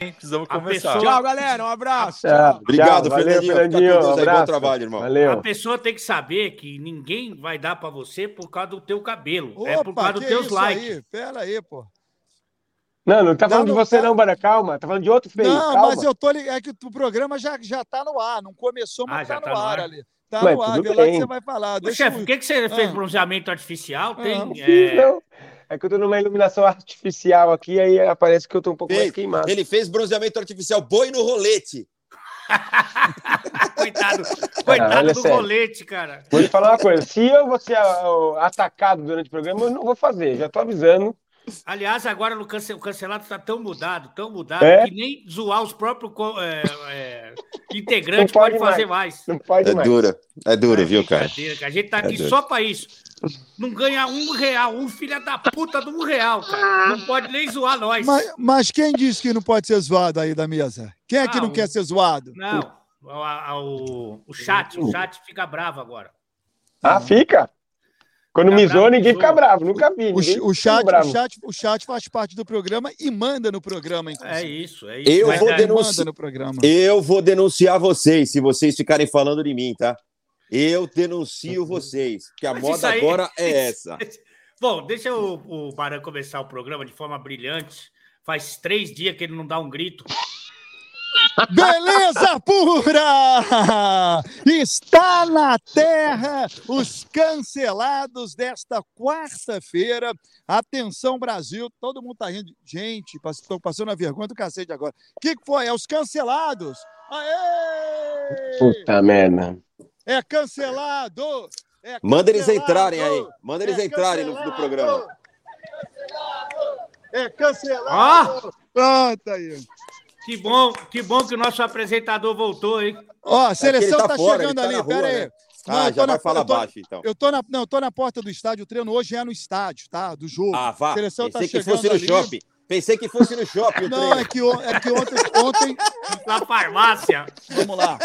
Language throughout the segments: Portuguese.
Precisamos começar. Pessoa... Tchau, galera. Um abraço. Tchau. Obrigado, Tchau, Fernandinho. Valeu, Fernandinho. Fica com Deus Um. Bom trabalho, irmão. Valeu. A pessoa tem que saber que ninguém vai dar pra você por causa do teu cabelo. é por Opa, causa dos teus likes. aí? Pera aí, pô. Não, não tá falando de no- você tá- não, Bara. Calma. Tá falando de outro feio. Não, Calma. mas eu tô ligado. É que o programa já, já tá no ar. Não começou, mas Ah, já tá, tá no no ar ar. ali. Tá Mas no ar. Vê lá que você vai falar. Ô, chefe, por que, que você fez Ah. bronzeamento artificial? Tem. Não, é, Não. É que eu tô numa iluminação artificial aqui, aí aparece que eu tô um pouco mais Fez. queimado. Ele fez bronzeamento artificial boi no rolete. Coitado, coitado do sério. rolete, cara. Vou te falar uma coisa. Se eu vou ser ah, atacado durante o programa, eu não vou fazer. Já tô avisando. Aliás, agora no cance- o cancelado está tão mudado, tão mudado, É? que nem zoar os próprios co- é, é, integrantes pode pode fazer mais. Não pode É mais. dura. É dura, viu, cara? A gente tá aqui duro. só pra isso. Não ganha um real, um filho da puta de um real, cara. Não pode nem zoar nós. Mas, mas quem disse que não pode ser zoado aí da mesa? Quem é que Ah, não o- quer ser zoado? Não, o, o, o chat, o chat fica bravo agora. Ah, fica? Quando me bravo, zoa, ninguém fica bravo. Nunca vi. O, o chat, o, chat, o chat faz parte do programa e manda no programa, É inclusive. isso, é isso. Eu Mas, vou é, no programa. Eu vou denunciar vocês se vocês ficarem falando de mim, tá? Eu denuncio vocês, que a Mas moda aí- agora é essa. Bom, deixa o, o Baran começar o programa de forma brilhante. Faz três dias que ele não dá um grito. Beleza pura! Está na terra os cancelados desta quarta-feira. Atenção, Brasil. Todo mundo tá rindo. Gente, estou passando a vergonha do cacete agora. O que, que foi? É os cancelados. Aê! Puta merda. É cancelado! É Manda eles entrarem aí. Manda eles É entrarem no, no cancelado! programa. É cancelado! Pronto aí. Que bom, que bom que o nosso apresentador voltou, hein? Ó, a É que ele seleção tá tá, fora, chegando tá ali. Pera aí. né? Não, Ah, já na- vai falar tô- baixo, então. Eu tô, na, não, eu tô na porta do estádio. O treino hoje é no estádio, tá? Do jogo. Ah, vá. seleção tá Pensei que chegando fosse no ali. shopping. Pensei que fosse no shopping o Não, treino. é que, é que ontem, ontem. Na farmácia. Vamos lá.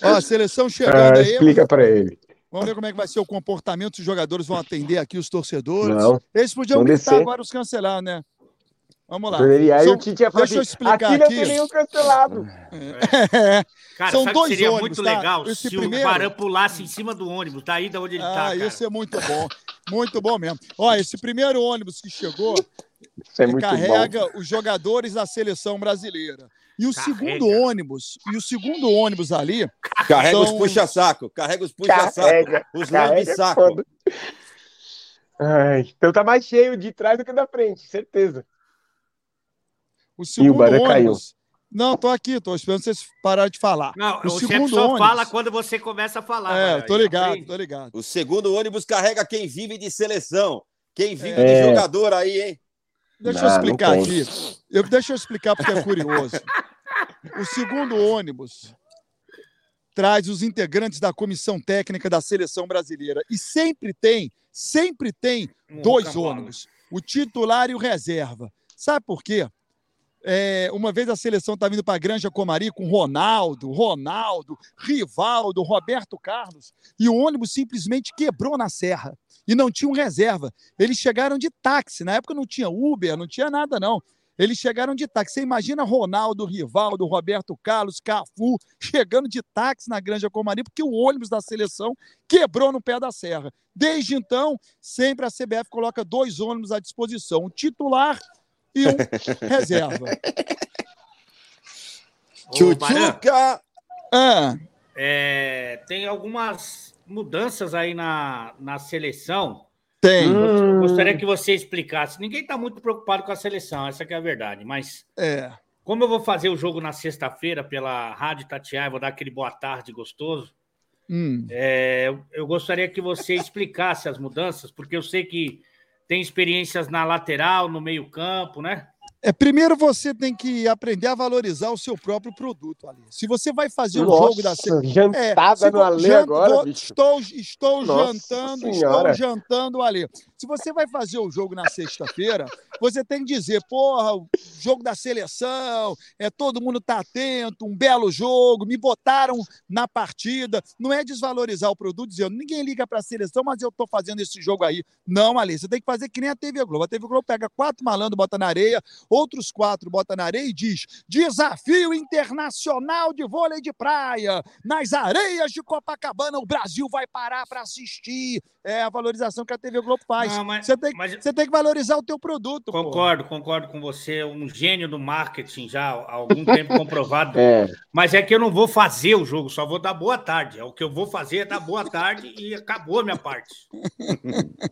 Ó, a seleção Ah, chegando aí. explica pra ele. Vamos ver como é que vai ser o comportamento. Os jogadores vão atender aqui os torcedores. Não. Eles podiam gritar descer. agora os cancelar, né? Vamos lá. Aí São- o Tite ia falar deixa eu assim, explicar aqui não aqui. tem nenhum cancelado. É. Cara, São sabe dois que seria ônibus, muito tá? legal Esse se primeiro- o Baran pulasse em cima do ônibus, daí da onde ele tá, Ah, cara. isso é muito bom. Muito bom mesmo. Ó, esse primeiro ônibus que chegou Isso é muito bom. carrega os jogadores da seleção brasileira. E o Carrega. segundo ônibus, e o segundo ônibus ali, Carrega os São- puxa-saco. Carrega os puxa-saco. Carrega. Os Carrega é lambe-saco. então tá mais cheio de trás do que da frente, certeza. O segundo Barã caiu. ônibus. Não, tô aqui, tô esperando vocês pararem de falar. Não, o o chefe segundo só ônibus. fala quando você começa a falar. É, tô ligado, tô ligado. O segundo ônibus carrega quem vive de seleção. Quem vive É. de jogador aí, hein? Deixa Não, eu explicar aqui. Eu, deixa eu explicar porque é curioso. O segundo ônibus traz os integrantes da comissão técnica da seleção brasileira. E sempre tem, sempre tem Um dois ônibus, o titular e o reserva. Sabe por quê? É, uma vez a seleção tá vindo para a Granja Comari com Ronaldo, Ronaldo, Rivaldo, Roberto Carlos, e o ônibus simplesmente quebrou na serra e não tinha um reserva. Eles chegaram de táxi, na época não tinha Uber, não tinha nada não. Eles chegaram de táxi. Você imagina Ronaldo, Rivaldo, Roberto Carlos, Cafu chegando de táxi na Granja Comari porque o ônibus da seleção quebrou no pé da serra. Desde então, sempre a CBF coloca dois ônibus à disposição, um titular e um reserva. Tchutchuca! Ah, é, tem algumas mudanças aí na, na seleção. tem. Hum. Gostaria que você explicasse. Ninguém está muito preocupado com a seleção, essa que é a verdade. Mas É. como eu vou fazer o jogo na sexta-feira pela Rádio Tatiaia, vou dar aquele boa tarde gostoso. Hum. É, eu gostaria que você explicasse as mudanças, porque eu sei que tem experiências na lateral, no meio-campo, né? É, primeiro você tem que aprender a valorizar o seu próprio produto ali. Se você vai fazer um Nossa, jogo da se- jantada se no Ale agora, bicho. Estou, estou Nossa jantando, Senhora. estou jantando ali. Se você vai fazer o jogo na sexta-feira, você tem que dizer, porra, jogo da seleção, é todo mundo tá atento, um belo jogo, me botaram na partida. Não é desvalorizar o produto dizendo, ninguém liga para a seleção, mas eu tô fazendo esse jogo aí. Não, Ali, você tem que fazer que nem a TV Globo. A TV Globo pega quatro malandros, bota na areia, outros quatro bota na areia e diz: Desafio internacional de vôlei de praia. Nas areias de Copacabana, o Brasil vai parar para assistir. É a valorização que a TV Globo faz. Não, mas- você, tem, mas- você tem que valorizar o teu produto. pô. Concordo, concordo com você, um gênio do marketing já há algum tempo comprovado. É. Mas é que eu não vou fazer o jogo, só vou dar boa tarde. É O que eu vou fazer é dar boa tarde e acabou a minha parte.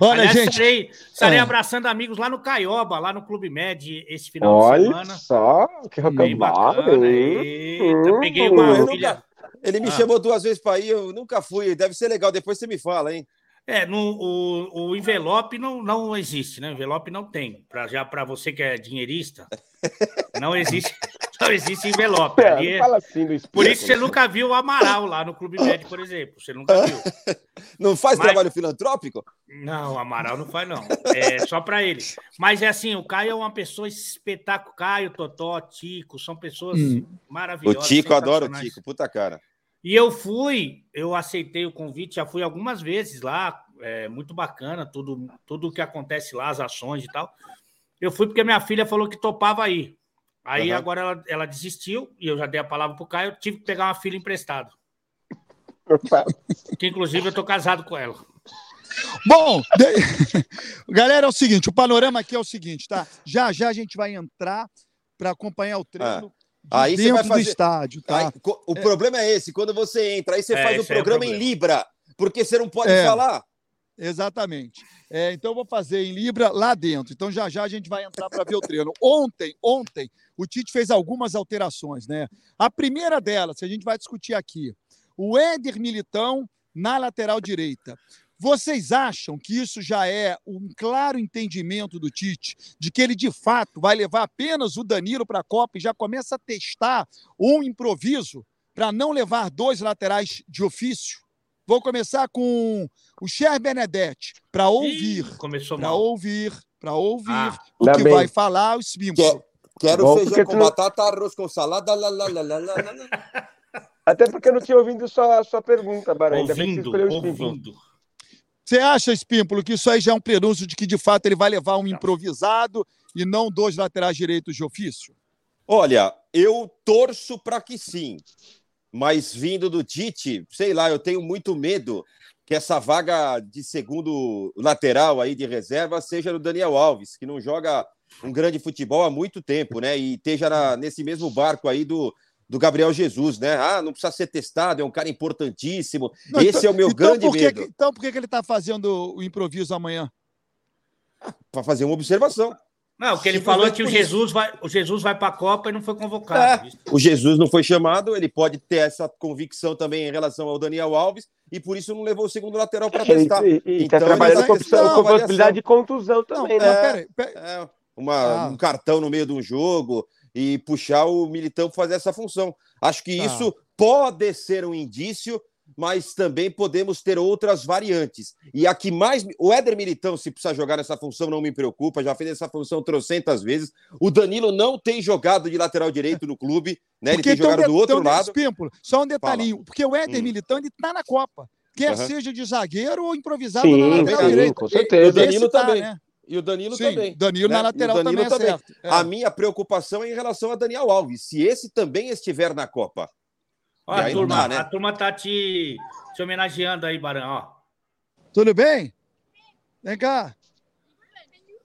Olha, Aliás, gente. estarei, estarei é. abraçando amigos lá no Caioba, lá no Clube Med, esse final Olha de semana. só, que bacana. Eita, peguei uma eu filha. Ele me Ah. chamou duas vezes para ir, eu nunca fui. Deve ser legal, depois você me fala, hein? É, no, o, o envelope não, não existe, né? Envelope não tem. Pra, já para você que é dinheirista, não existe, não existe envelope. É, é- fala assim por isso você espetáculo. nunca viu o Amaral lá no Clube Med, por exemplo. Você nunca viu. Não faz Mas- trabalho filantrópico? Não, Amaral não faz, não. É só para ele. Mas é assim, o Caio é uma pessoa espetáculo. Caio, Totó, Tico, são pessoas Hum. O maravilhosas. Tico, adoro o. Tico, puta cara. E eu fui, eu aceitei o convite, já fui algumas vezes lá, é muito bacana, tudo, tudo o que acontece lá, as ações e tal. Eu fui porque minha filha falou que topava aí. Aí Aham. agora ela, ela desistiu e eu já dei a palavra pro Caio, eu tive que pegar uma filha emprestada. Que inclusive eu tô casado com ela. Bom, de- galera, é o seguinte: o panorama aqui é o seguinte, tá? Já já a gente vai entrar para acompanhar o treino Ah. Aí você dentro vai do fazer- estádio, tá? Aí, o problema é esse, quando você entra, aí você É, faz o é o programa em problema. Libra, porque você não pode É. falar. Exatamente. É, então eu vou fazer em Libra lá dentro. Então já já a gente vai entrar para ver o treino. Ontem, ontem, o Tite fez algumas alterações, né? A primeira delas, que a gente vai discutir aqui, o Éder Militão na lateral direita. Vocês acham que isso já é um claro entendimento do Tite de que ele de fato vai levar apenas o Danilo para a Copa e já começa a testar um improviso para não levar dois laterais de ofício? Vou começar com o Cher Benedetti para ouvir, para ouvir, para ouvir Ah, o que bem. vai falar o Espímpolo. Quer- Quero Bom, feijão com tu não- batata, arroz com salada. Lá, lá, lá, lá, lá. Até porque eu não tinha ouvido sua, sua pergunta, Barão. Ainda bem que você ouvindo, ouvindo. Você acha, Espímpolo, que isso aí já é um prenúncio de que de fato ele vai levar um improvisado e não dois laterais direitos de ofício? Olha, eu torço para que sim, mas vindo do Tite, sei lá, eu tenho muito medo que essa vaga de segundo lateral aí de reserva seja do Daniel Alves, que não joga um grande futebol há muito tempo, né? E esteja na- nesse mesmo barco aí do, do Gabriel Jesus, né? Ah, não precisa ser testado, é um cara importantíssimo. Não, Esse então- é o meu então grande por que, medo. que- então por que, que ele está fazendo o improviso amanhã? Para fazer uma observação. Não, o que ele falou é que o. Jesus vai, o Jesus vai para a Copa e não foi convocado. O Jesus não foi chamado, ele pode ter essa convicção também em relação ao Daniel Alves e por isso não levou o segundo lateral para testar. e, e Então, tá trabalhando com, com possibilidade de contusão também, não, né? mas peraí, peraí. É, uma- Ah. um cartão no meio de um jogo e puxar o Militão para fazer essa função. Acho que Tá. isso pode ser um indício, mas também podemos ter outras variantes. E a que mais. O Éder Militão, se precisar jogar nessa função, não me preocupa, já fez essa função trocentas vezes. O Danilo não tem jogado de lateral direito no clube, né? Ele Porque tem jogado do outro então, lado. Só um detalhinho, porque o Éder Hum. Militão ele está na Copa. Quer Aham. seja de zagueiro ou improvisado Sim, na lateral sim, direita. com E o certeza. Danilo Esse tá, também. né? E o Danilo Sim, também. Danilo né? na o lateral Danilo também é certo. É. A minha preocupação é em relação a Daniel Alves. Se esse também estiver na Copa. Ó, E a, não turma, dá, né? a turma tá te, te homenageando aí, Barão. Ó. Tudo bem? Vem cá.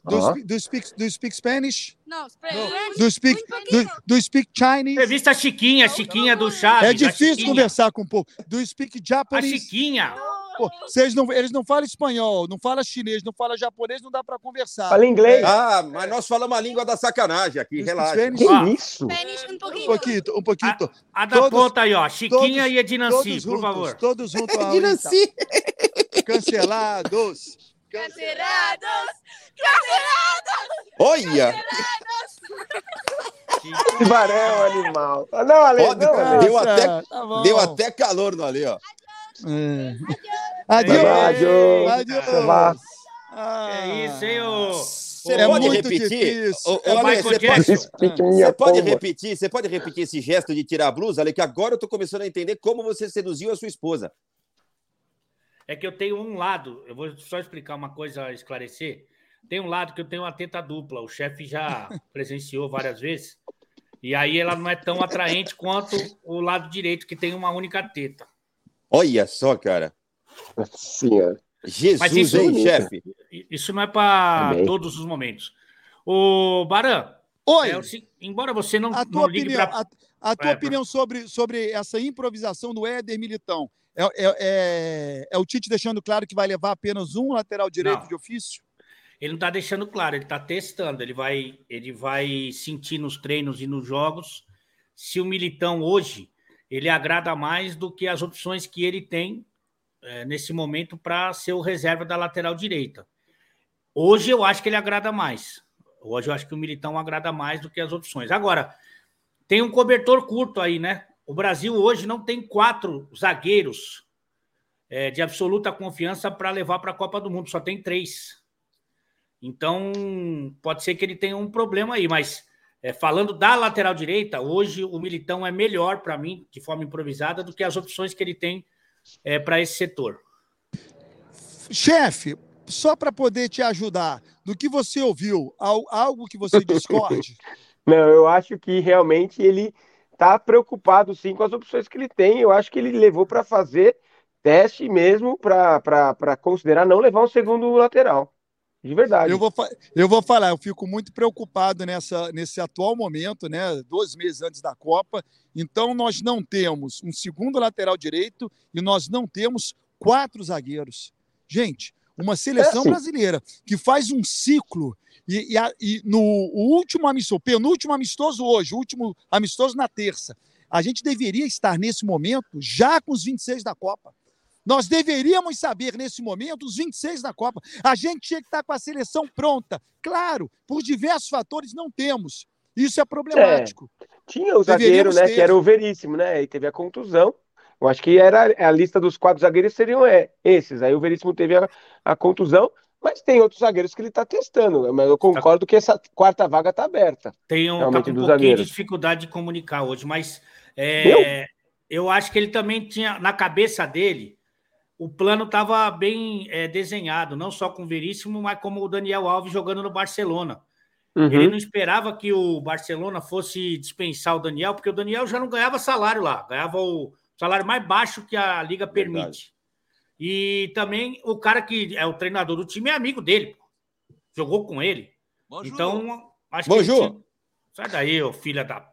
Do, Ó. spe- do, speak, do speak Spanish? No, Spanish. Do speak, do, do speak Chinese? Entrevista a Chiquinha, a Chiquinha do Chaves. É a difícil conversar com um pouco. Do speak A Japanese? Chiquinha. Pô, vocês não, eles não falam espanhol, não falam chinês, não falam japonês, não dá para conversar. Fala inglês. Ah, mas nós falamos a língua da sacanagem aqui, relaxa. Spanish? Que Ó. isso? Um pouquinho, um pouquinho. A da Todos- ponta aí, ó. Chiquinha todos- e Edinanci, todos por juntos, favor. todos juntos. É. Dinanci. Cancelados. Cancelados. Cancelados. Olha! Que barão, animal. Ah, Não, Ale, Pode- não, Ale. Deu até- Tá. Deu até calor no ali, ó. É. Adeus. Adeus. Adeus. Adeus. Vá. É isso, hein, ô. Você É pode muito repetir? difícil. Ô, ô, É Ale, Michael você pode, Jackson. Você pode repetir? Você pode repetir esse gesto de tirar a blusa, Ale, que agora eu tô começando a entender como você seduziu a sua esposa. É que eu tenho um lado, eu vou só explicar uma coisa, esclarecer. Tem um lado que eu tenho uma teta dupla, o chefe já presenciou várias vezes. E aí ela não é tão atraente quanto o lado direito, que tem uma única teta. Olha só, cara. Nossa senhora. Jesus, Mas isso- hein, chefe? I- Isso não é para todos os momentos. O Baran, Oi, é embora você não, a não tua ligue opinião, pra... a, a tua É, opinião sobre, sobre essa improvisação do Éder Militão. É, é, é, é o Tite deixando claro que vai levar apenas um lateral direito Não. de ofício? Ele não está deixando claro, ele está testando, ele vai, ele vai sentir nos treinos e nos jogos se o Militão hoje ele agrada mais do que as opções que ele tem eh, nesse momento para ser o reserva da lateral direita. Hoje eu acho que ele agrada mais. Hoje eu acho que o Militão agrada mais do que as opções. Agora, tem um cobertor curto aí, né? O Brasil hoje não tem quatro zagueiros eh, de absoluta confiança para levar para a Copa do Mundo, só tem três. Então, pode ser que ele tenha um problema aí, mas é, falando da lateral direita, hoje o Militão é melhor para mim, de forma improvisada, do que as opções que ele tem é, para esse setor. Chefe, só para poder te ajudar, do que você ouviu, al- algo que você discorde? Não, eu acho que realmente ele está preocupado sim com as opções que ele tem. Eu acho que ele levou para fazer teste mesmo para considerar não levar um segundo lateral. De verdade. Eu vou, eu vou falar, eu fico muito preocupado nessa, nesse atual momento, né? Dois meses antes da Copa. Então, nós não temos um segundo lateral direito e nós não temos quatro zagueiros. Gente, uma seleção É, sim. brasileira que faz um ciclo e, e a- e no último amistoso, penúltimo amistoso hoje, o último amistoso na terça, a gente deveria estar nesse momento já com os 26 da Copa. Nós deveríamos saber nesse momento os 26 da Copa. A gente tinha que estar com a seleção pronta. Claro, por diversos fatores não temos. Isso é problemático. Tinha o zagueiro, né? ter. Que era o Veríssimo, né? E teve a contusão. Eu acho que era a lista dos quatro zagueiros seriam é, esses. Aí o Veríssimo teve a, a contusão, mas tem outros zagueiros que ele está testando. Mas eu concordo que essa quarta vaga está aberta. Tem um, tá um dos pouquinho zagueiros. de dificuldade de comunicar hoje, mas é, eu acho que ele também tinha, na cabeça dele, o plano estava bem é, desenhado, não só com o Veríssimo, mas como o Daniel Alves jogando no Barcelona. Ele Uhum. não esperava que o Barcelona fosse dispensar o Daniel, porque o Daniel já não ganhava salário lá, ganhava o salário mais baixo que a liga permite. Verdade. E também o cara que é o treinador do time é amigo dele, pô. jogou com ele. Então, acho que. ele Bonjour. tinha- Sai daí, ô filha da.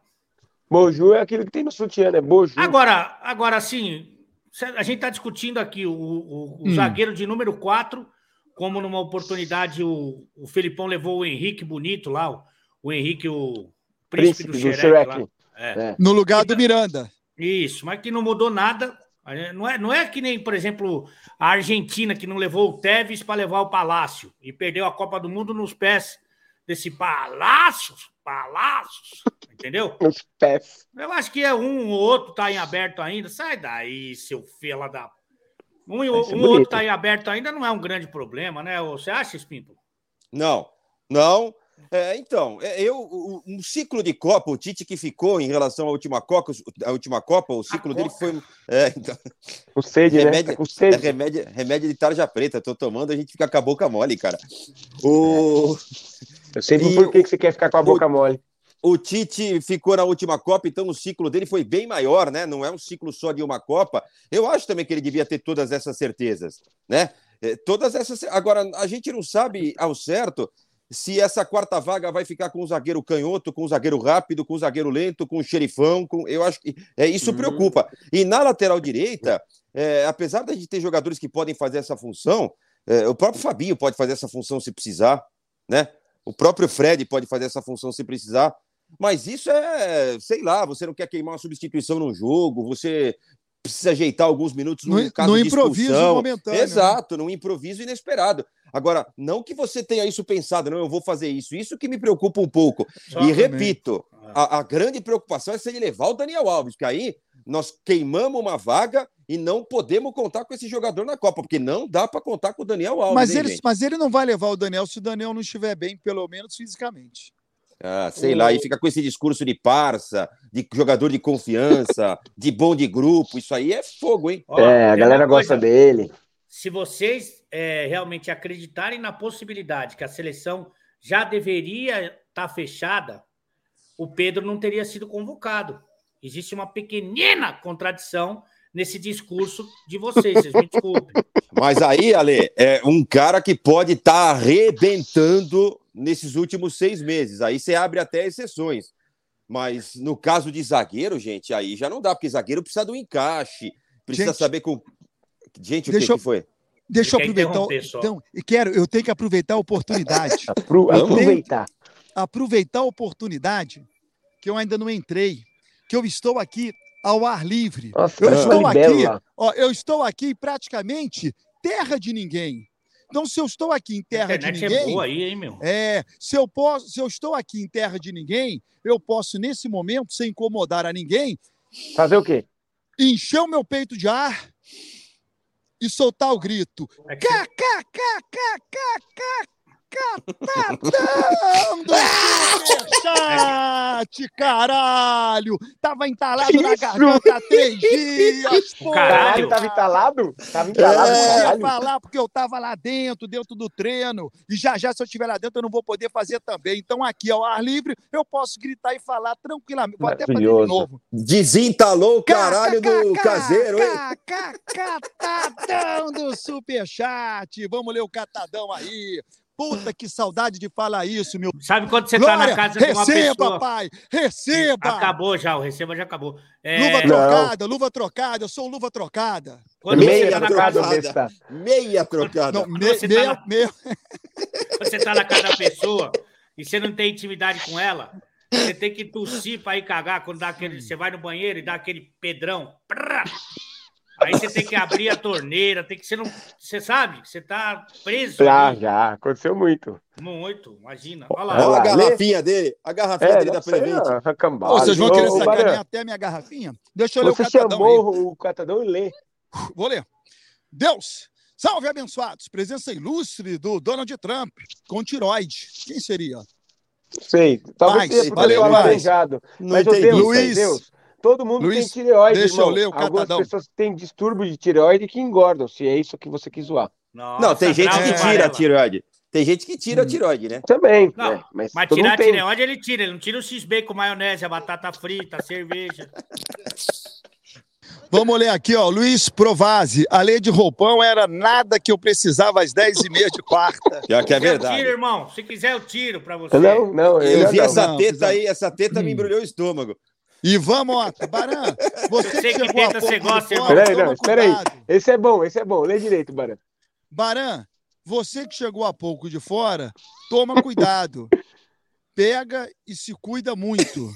Boju é aquilo que tem no sutiã, né? Boju. Agora, agora assim, a gente está discutindo aqui o, o- o Hum. zagueiro de número 4, como numa oportunidade o, o Felipão levou o Henrique bonito lá, o, o Henrique, o príncipe, Príncipe do do Xerec. É. É. No lugar do Miranda. Isso, mas que não mudou nada. Não é, não é que nem, por exemplo, a Argentina que não levou o Tevez para levar o Palácio e perdeu a Copa do Mundo nos pés desse Palácio, Palácios, entendeu? Os pés. Eu acho que é um ou outro tá em aberto ainda. Sai daí, seu fela da. Um, e o- ser um ou outro tá em aberto ainda não é um grande problema, né? Você acha, Espinto? Não, não. É, então, é, eu, o- um ciclo de Copa, o Tite que ficou em relação à última Copa, a última Copa, o ciclo dele Copa? foi. É, então, Com sede, né? Remédio- Tá com é sede. remédio, remédio de tarja preta. Tô tomando, a gente fica com a boca mole, cara. O, Eu sei E por que o- que você quer ficar com a boca mole. o Tite ficou na última Copa, então o ciclo dele foi bem maior, né? Não é um ciclo só de uma Copa. Eu acho também que ele devia ter todas essas certezas, né? É, Todas essas. Agora, a gente não sabe ao certo se essa quarta vaga vai ficar com o zagueiro canhoto, com o zagueiro rápido, com o zagueiro lento, com o xerifão. Com... Eu acho que é, isso Uhum. preocupa. E na lateral direita, é, apesar de a gente ter jogadores que podem fazer essa função, é, o próprio Fabinho pode fazer essa função se precisar, né? O próprio Fred pode fazer essa função se precisar. Mas isso é, sei lá, você não quer queimar uma substituição num jogo, você precisa ajeitar alguns minutos No, caso no de improviso expulsão. momentâneo. né? Exato, num improviso inesperado. Agora, não que você tenha isso pensado, não, eu vou fazer isso. Isso que me preocupa um pouco. Só e também. repito, a, a grande preocupação é se ele levar o Daniel Alves, que aí nós queimamos uma vaga e não podemos contar com esse jogador na Copa, porque não dá para contar com o Daniel Alves. Mas hein, ele, gente? mas ele não vai levar o Daniel se o Daniel não estiver bem, pelo menos fisicamente. Ah, sei lá, e fica com esse discurso de parça, de jogador de confiança, de bom de grupo. Isso aí é fogo, hein? É, a galera gosta dele. Se vocês é, realmente acreditarem na possibilidade que a seleção já deveria estar fechada, o Pedro não teria sido convocado. Existe uma pequenina contradição nesse discurso de vocês, vocês me desculpem. Mas aí, Ale, é um cara que pode estar arrebentando nesses últimos seis meses. Aí você abre até exceções. Mas no caso de zagueiro, gente, aí já não dá, porque zagueiro precisa do encaixe, precisa Gente, saber com. Gente, o deixa que, eu- que foi? Deixa eu aproveitar. Então, e quero, eu tenho que aproveitar a oportunidade. Aproveitar. aproveitar a oportunidade que eu ainda não entrei, que eu estou aqui ao ar livre. Nossa, Eu estou aqui, ó, eu estou aqui praticamente terra de ninguém. Então, se eu estou aqui em terra de internet é ninguém, boa aí, hein, meu? é, se eu posso, se eu estou aqui em terra de ninguém, eu posso nesse momento, sem incomodar a ninguém, Fazer o quê? encher o meu peito de ar e soltar o grito. É que- Catadão do Superchat, caralho! Tava entalado na garganta há três dias, pô! Caralho. Caralho, tava entalado? Tava entalado, Eu não podia caralho. falar porque eu tava lá dentro, dentro do treino. E já já, se eu estiver lá dentro, eu não vou poder fazer também. Então, aqui ao ar livre, eu posso gritar e falar tranquilamente. Vou até fazer de Maravilhoso. novo. Desentalou o caralho do caseiro, hein? Catadão do Superchat. Vamos ler o catadão aí. Puta que saudade de falar isso, meu. Sabe quando você tá Glória, na casa de uma receba, pessoa... pai, receba. Acabou já, o receba já acabou. É, Luva Não. trocada, luva trocada, eu sou luva trocada. quando você Meia tá na trocada, casa, besta. Meia trocada. Não, me, você tá meu, na- meu, quando você tá na casa da pessoa e você não tem intimidade com ela, você tem que tossir para ir cagar quando dá aquele, você vai no banheiro e dá aquele pedrão. Prá! Aí você tem que abrir a torneira, tem que você não, você sabe, você tá preso. Já, ali. já. Aconteceu muito. Muito, imagina. Olha Olha lá. a lá, lê. garrafinha dele. A garrafinha É, dele da Prevent. Ô, vocês vão querer Ô, ô, sacanear até minha garrafinha? Deixa eu ler Você o catadão aí. chamou o catadão e lê. Vou ler. Deus, salve abençoados. Presença ilustre do Donald Trump com tiroide. Quem seria? Sei. Talvez tenha por valeu, alejado. Não entendi. Deus, Luiz, Deus, todo mundo Luiz, tem tireoide, deixa eu irmão. ler o Algumas catadão. pessoas têm distúrbio de tireoide que engordam, se é isso que você quis zoar. Não, tem Nossa, gente que tira a tireoide. Tem gente que tira a Hum. tireoide, né? Também, Não, né? Mas, Mas tirar a tireoide ele tira, ele não tira o x-bacon com maionese, a batata frita, a cerveja. Vamos ler aqui, ó. Luiz Provazzi. A lei de roupão era nada que eu precisava às 10h30 de quarta. Já que é quiser, eu verdade. tiro, irmão. Se quiser, eu tiro pra você. Não, não, Eu eu vi não. essa não, teta não. aí, essa teta Hum. me embrulhou o estômago. E vamos, ó. Baran, você que que chegou há teta você pouco de gosta, fora. Peraí, não, espera aí. cuidado. Esse é bom, esse é bom. Lê direito, Barão. Baran, você que chegou há pouco de fora, toma cuidado. Pega e se cuida muito.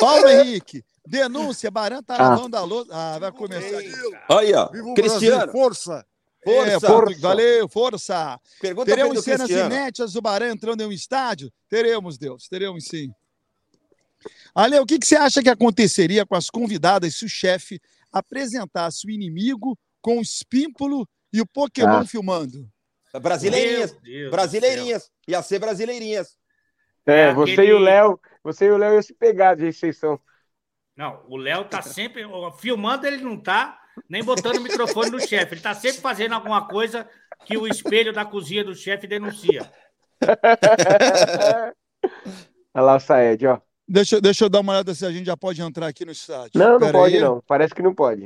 Paulo Henrique, denúncia, Baran tá Ah. lavando a louça. Ah, vai começar aqui. Aí, ó. Cristiano, Brasil, força! força. É, força. Valeu, força! Pergunta Teremos cenas Cristiano. inéditas do Baran entrando em um estádio? Teremos, Deus, teremos sim. Ale, o que, que você acha que aconteceria com as convidadas se o chefe apresentasse o inimigo com o espímpulo e o Pokémon Ah. filmando? Brasileirinhas. Brasileirinhas. Ia ser brasileirinhas. É, É você aquele- e o Léo, você e o Léo iam se pegar de exceção. Não, o Léo tá sempre. Filmando, ele não tá nem botando o microfone no chefe. Ele tá sempre fazendo alguma coisa que o espelho da cozinha do chefe denuncia. Olha lá o Saed, ó. Deixa, eu- deixa eu dar uma olhada se a gente já pode entrar aqui no estádio. Não, não Pera pode aí. não. Parece que não pode.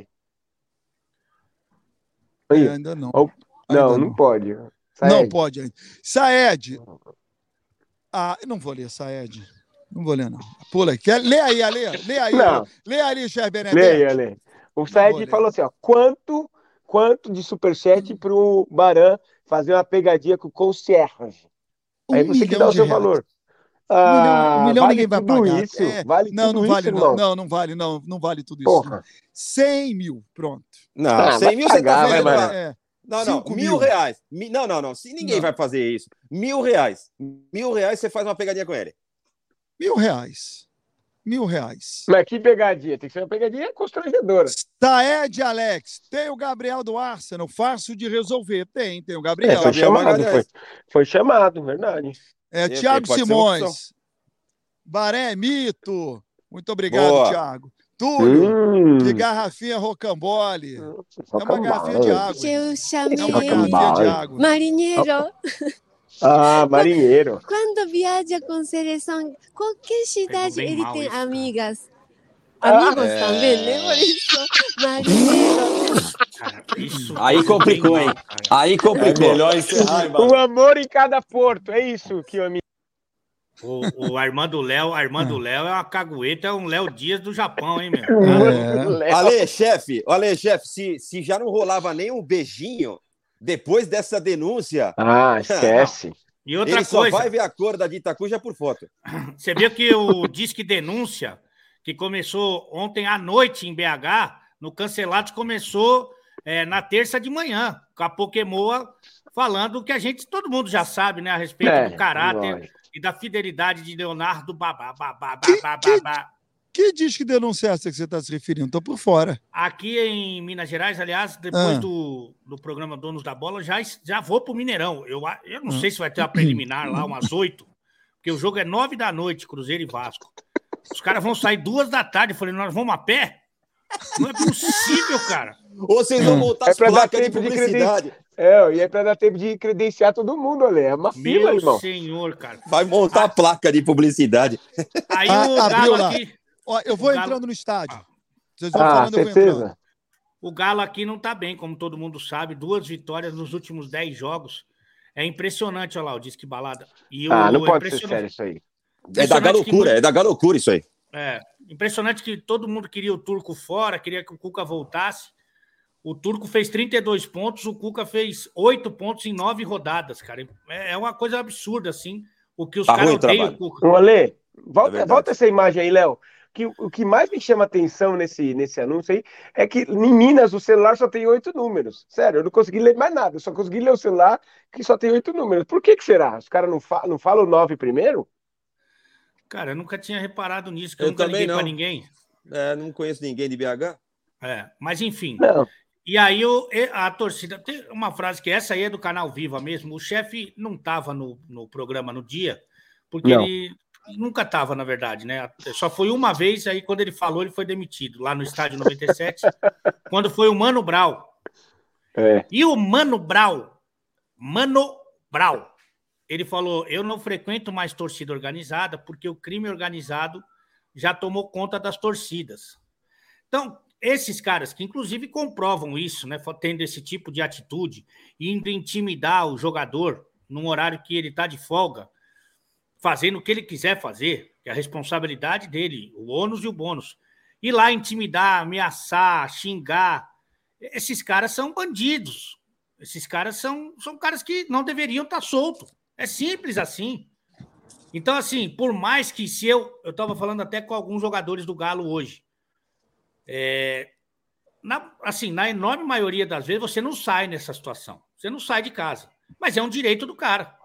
É, Aí, ainda não. Ó, Ainda não, não pode. Saed. Não pode ainda. Saed. Ah, não vou ler, Saed. Não vou ler, não. Pula aí. Quer- Lê aí, Ale. Lê aí. Não. Lê aí, chefe Benedetti. Leia, leia. O Saed falou assim, ó, quanto, quanto de superchat pro Baran fazer uma pegadinha com o concierge? Um Aí você que dá o seu reais. valor. Um milhão, um Ah, milhão vale ninguém vai tudo pagar. isso? É, Vale não, tudo não vale, isso, não. Não, não vale, não. Não vale tudo isso. Porra. não. 100 mil. Pronto. Não, Ah, 100 vai mil você pagar, tá vai, vendo? mano. É, Não, não, mil, mil. reais. Mi- Não, não, não. Se ninguém Não. vai fazer isso. Mil reais. Mil reais você faz uma pegadinha com ele. mil reais. mil reais. Mas que pegadinha, tem que ser uma pegadinha constrangedora. Taed Alex, tem o Gabriel do Arsenal, fácil de resolver. Tem, tem o Gabriel. É, foi chamado, foi, foi chamado, verdade. É, É, Tiago. Simões. Baré Mito. Muito obrigado, Boa. Tiago. Túlio, Hum, de garrafinha rocambole. É uma garrafinha de água. Eu chamei É uma Rocambole. garrafinha de água. marinheiro. Ah, marinheiro. Quando viaja com seleção, qualquer cidade ele tem isso, cara. amigas. Amigos é. isso Aí tá complicou, hein? Aí É complicou. melhor encerrar. Um amor em cada porto, é isso que eu me. O, o Armando Léo, Armando Léo é uma cagueta, é um Léo Dias do Japão, hein, meu? É. Ale, chefe, Ale, chefe, se, se já não rolava nem um beijinho depois dessa denúncia, Ah, esquece. E outra ele só coisa, vai ver a cor da Ditacuja por foto. você viu que o Disque Denúncia, que começou ontem à noite em BH, no Cancelados, começou é, na terça de manhã, com a Pokémoa falando o que a gente, todo mundo já sabe, né, a respeito É, do caráter lógico. e da fidelidade de Leonardo Babá, babá, Que- babá, que- babá. Que diz que denúncia é essa que você está se referindo? Tô por fora. Aqui em Minas Gerais, aliás, depois Ah. do, do programa Donos da Bola, já, já vou pro Mineirão. Eu, a- eu não Ah. sei se vai ter uma preliminar lá, umas oito, porque o jogo é nove da noite, Cruzeiro e Vasco. Os caras vão sair duas da tarde. Eu falei, nós vamos a pé? Não é possível, cara. Ou vocês vão Hum. montar É as placas de tempo de publicidade. É, e é pra dar tempo de credenciar todo mundo, Ale. É uma fila, Meu irmão. senhor, cara. Vai montar a placa de publicidade. Aí Ah, o abriu Galo lá. aqui, Ó, eu vou Galo- entrando no estádio. Vocês vão Ah, falando, eu vou entrando. certeza. o Galo aqui não tá bem, como todo mundo sabe. Duas vitórias nos últimos dez jogos. É impressionante, olha lá, o Disque Balada. E Ah, o- não é pode ser impressionante- sério isso aí. É da impressionante que galocura, muito- é da galocura isso aí. É, impressionante que todo mundo queria o Turco fora, queria que o Cuca voltasse. O Turco fez 32 pontos, o Cuca fez 8 pontos em 9 rodadas, cara. É é uma coisa absurda, assim, o que os Tá caras odeiam o. Cuca. Ô, Ale, É volta, volta essa imagem aí, Léo. Que, o que mais me chama atenção nesse, nesse anúncio aí é que em Minas o celular só tem oito números. Sério, eu não consegui ler mais nada. Eu só consegui ler o celular que só tem oito números. Por que que será? Os caras não, fa não falam o nove primeiro? Cara, eu nunca tinha reparado nisso, que Eu eu, nunca também liguei não. pra ninguém. É, não conheço ninguém de BH. É, mas enfim. Não. E aí o- e- a torcida. Tem uma frase que essa aí é do canal Viva mesmo. O chefe não estava no, no programa no dia, porque Não. ele nunca estava, na verdade, né? Só foi uma vez, aí quando ele falou, ele foi demitido, lá no estádio 97, quando foi o Mano Brau. É. E o Mano Brau, Mano Brau, ele falou: Eu não frequento mais torcida organizada porque o crime organizado já tomou conta das torcidas. Então, esses caras que inclusive comprovam isso, né, tendo esse tipo de atitude, indo intimidar o jogador num horário que ele está de folga, fazendo o que ele quiser fazer, que é a responsabilidade dele, o ônus e o bônus. Ir lá intimidar, ameaçar, xingar. Esses caras são bandidos. Esses caras são, são caras que não deveriam estar soltos. É simples assim. Então, assim, por mais que se eu. Eu estava falando até com alguns jogadores do Galo hoje. É, na, assim, na enorme maioria das vezes, você não sai nessa situação. Você não sai de casa. Mas é um direito do cara.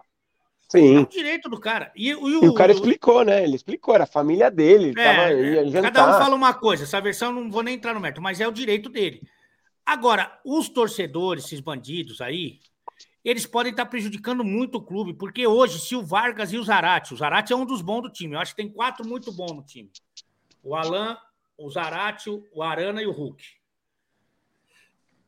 É um Sim. direito do cara. E, E o cara explicou, né? Ele explicou, era a família dele, é, é, cada um fala uma coisa. Essa versão não vou nem entrar no mérito, mas é o direito dele. Agora, os torcedores, esses bandidos aí, eles podem estar prejudicando muito o clube, porque hoje, se o Vargas e o Zarate, o Zarate é um dos bons do time, eu acho que tem quatro muito bons no time: o Alan, o Zarate, o Arana e o Hulk.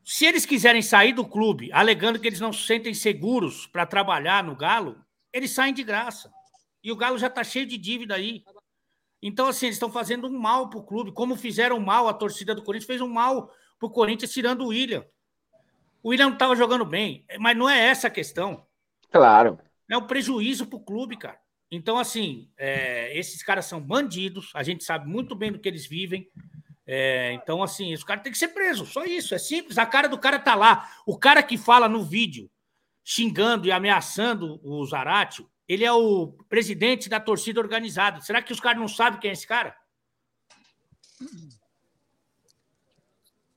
Se eles quiserem sair do clube, alegando que eles não se sentem seguros para trabalhar no Galo, eles saem de graça. E o Galo já está cheio de dívida aí. Então, assim, eles estão fazendo um mal para o clube, como fizeram mal a torcida do Corinthians, fez um mal para o Corinthians tirando o William. O William não estava jogando bem, mas não é essa a questão. Claro. É um prejuízo para o clube, cara. Então, assim, é, esses caras são bandidos, a gente sabe muito bem do que eles vivem. É, então, assim, os caras têm que ser presos, só isso, é simples. A cara do cara tá lá. O cara que fala no vídeo, xingando e ameaçando o Zaratio, ele é o presidente da torcida organizada. Será que os caras não sabem quem é esse cara?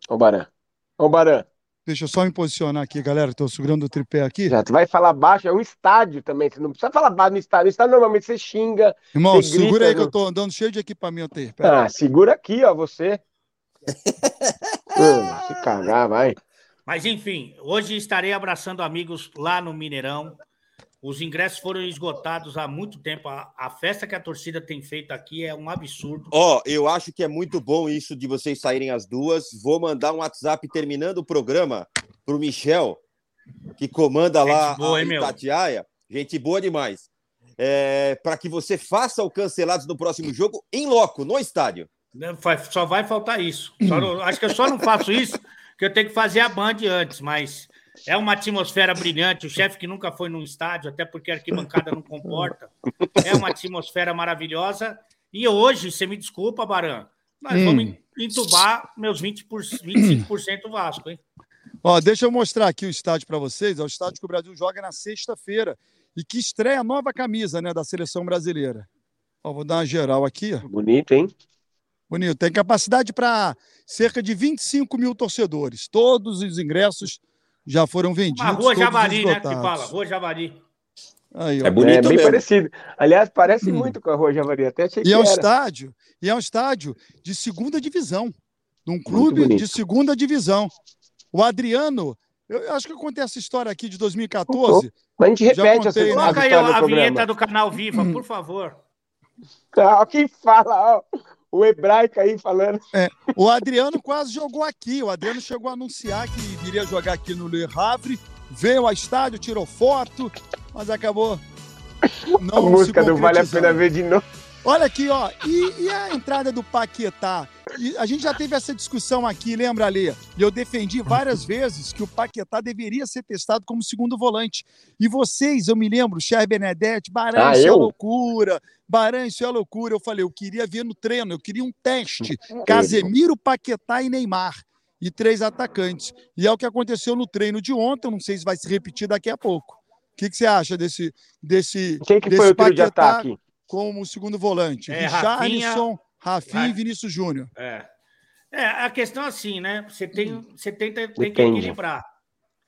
Ô, Baran. Ô, Baran. Deixa eu só me posicionar aqui, galera. Estou segurando o tripé aqui. Já, tu vai falar baixo, é um estádio também. Você não precisa falar baixo no estádio. No estádio normalmente você xinga. Irmão, você segura grita aí que no- eu tô andando cheio de equipamento aí. Pera Ah, segura aqui, ó, você. Hum, se cagar, vai. Mas enfim, hoje estarei abraçando amigos lá no Mineirão. Os ingressos foram esgotados há muito tempo. A, a festa que a torcida tem feito aqui é um absurdo. Ó, eu acho que é muito bom isso de vocês saírem as duas. Vou mandar um WhatsApp terminando o programa pro Michel, que comanda Gente lá boa, a hein, meu? Itatiaia. Gente boa demais. É, para que você faça o cancelados no próximo jogo em loco, no estádio. Só vai faltar isso. Só não- acho que eu só não faço isso, porque eu tenho que fazer a Band antes, mas é uma atmosfera brilhante. O chefe que nunca foi num estádio, até porque a arquibancada não comporta, é uma atmosfera maravilhosa. E hoje, você me desculpa, Baran, nós Hum. vamos entubar meus 20 por, 25% Vasco, hein? Ó, deixa eu mostrar aqui o estádio para vocês. É o estádio que o Brasil joga na sexta-feira e que estreia a nova camisa né, da seleção brasileira. Ó, vou dar uma geral aqui. ó. Bonito, hein? Bonito. Tem capacidade para cerca de 25 mil torcedores. Todos os ingressos já foram vendidos. A Rua todos Javari, né? Que esgotados. fala, Rua Javari. Aí. É bonito é bem mesmo. parecido. Aliás, parece Hum. muito com a Rua Javari. Até achei que E é um era. estádio, e é um estádio de segunda divisão, de um clube de segunda divisão. O Adriano, eu acho que eu contei essa história aqui de 2014. Mas a gente repete essa contei, as Coloca aí a, a vinheta do canal Viva, por favor. Ah, quem fala, ó, o hebraico aí falando. O Adriano quase jogou aqui. O Adriano chegou a anunciar que viria jogar aqui no Le Havre, veio ao estádio, tirou foto, mas acabou não a música do Vale a Pena. Ver de novo. Olha aqui, ó. E, e a entrada do Paquetá? E a gente já teve essa discussão aqui, lembra, Lê? E eu defendi várias vezes que o Paquetá deveria ser testado como segundo volante. E vocês, eu me lembro, Cher Benedetti, Baran, Ah, isso é eu? loucura. Baran, isso é loucura. Eu falei, eu queria ver no treino, eu queria um teste. Casemiro, Paquetá e Neymar. E três atacantes. E é o que aconteceu no treino de ontem. eu Não sei se vai se repetir daqui a pouco. O que, que você acha desse, desse, Quem que desse foi o trio de ataque? como segundo volante? É, Richarlison, Rafinha Ra- e Vinícius Júnior. É. É, a questão é assim, né? Você tem, você tenta, tem que equilibrar.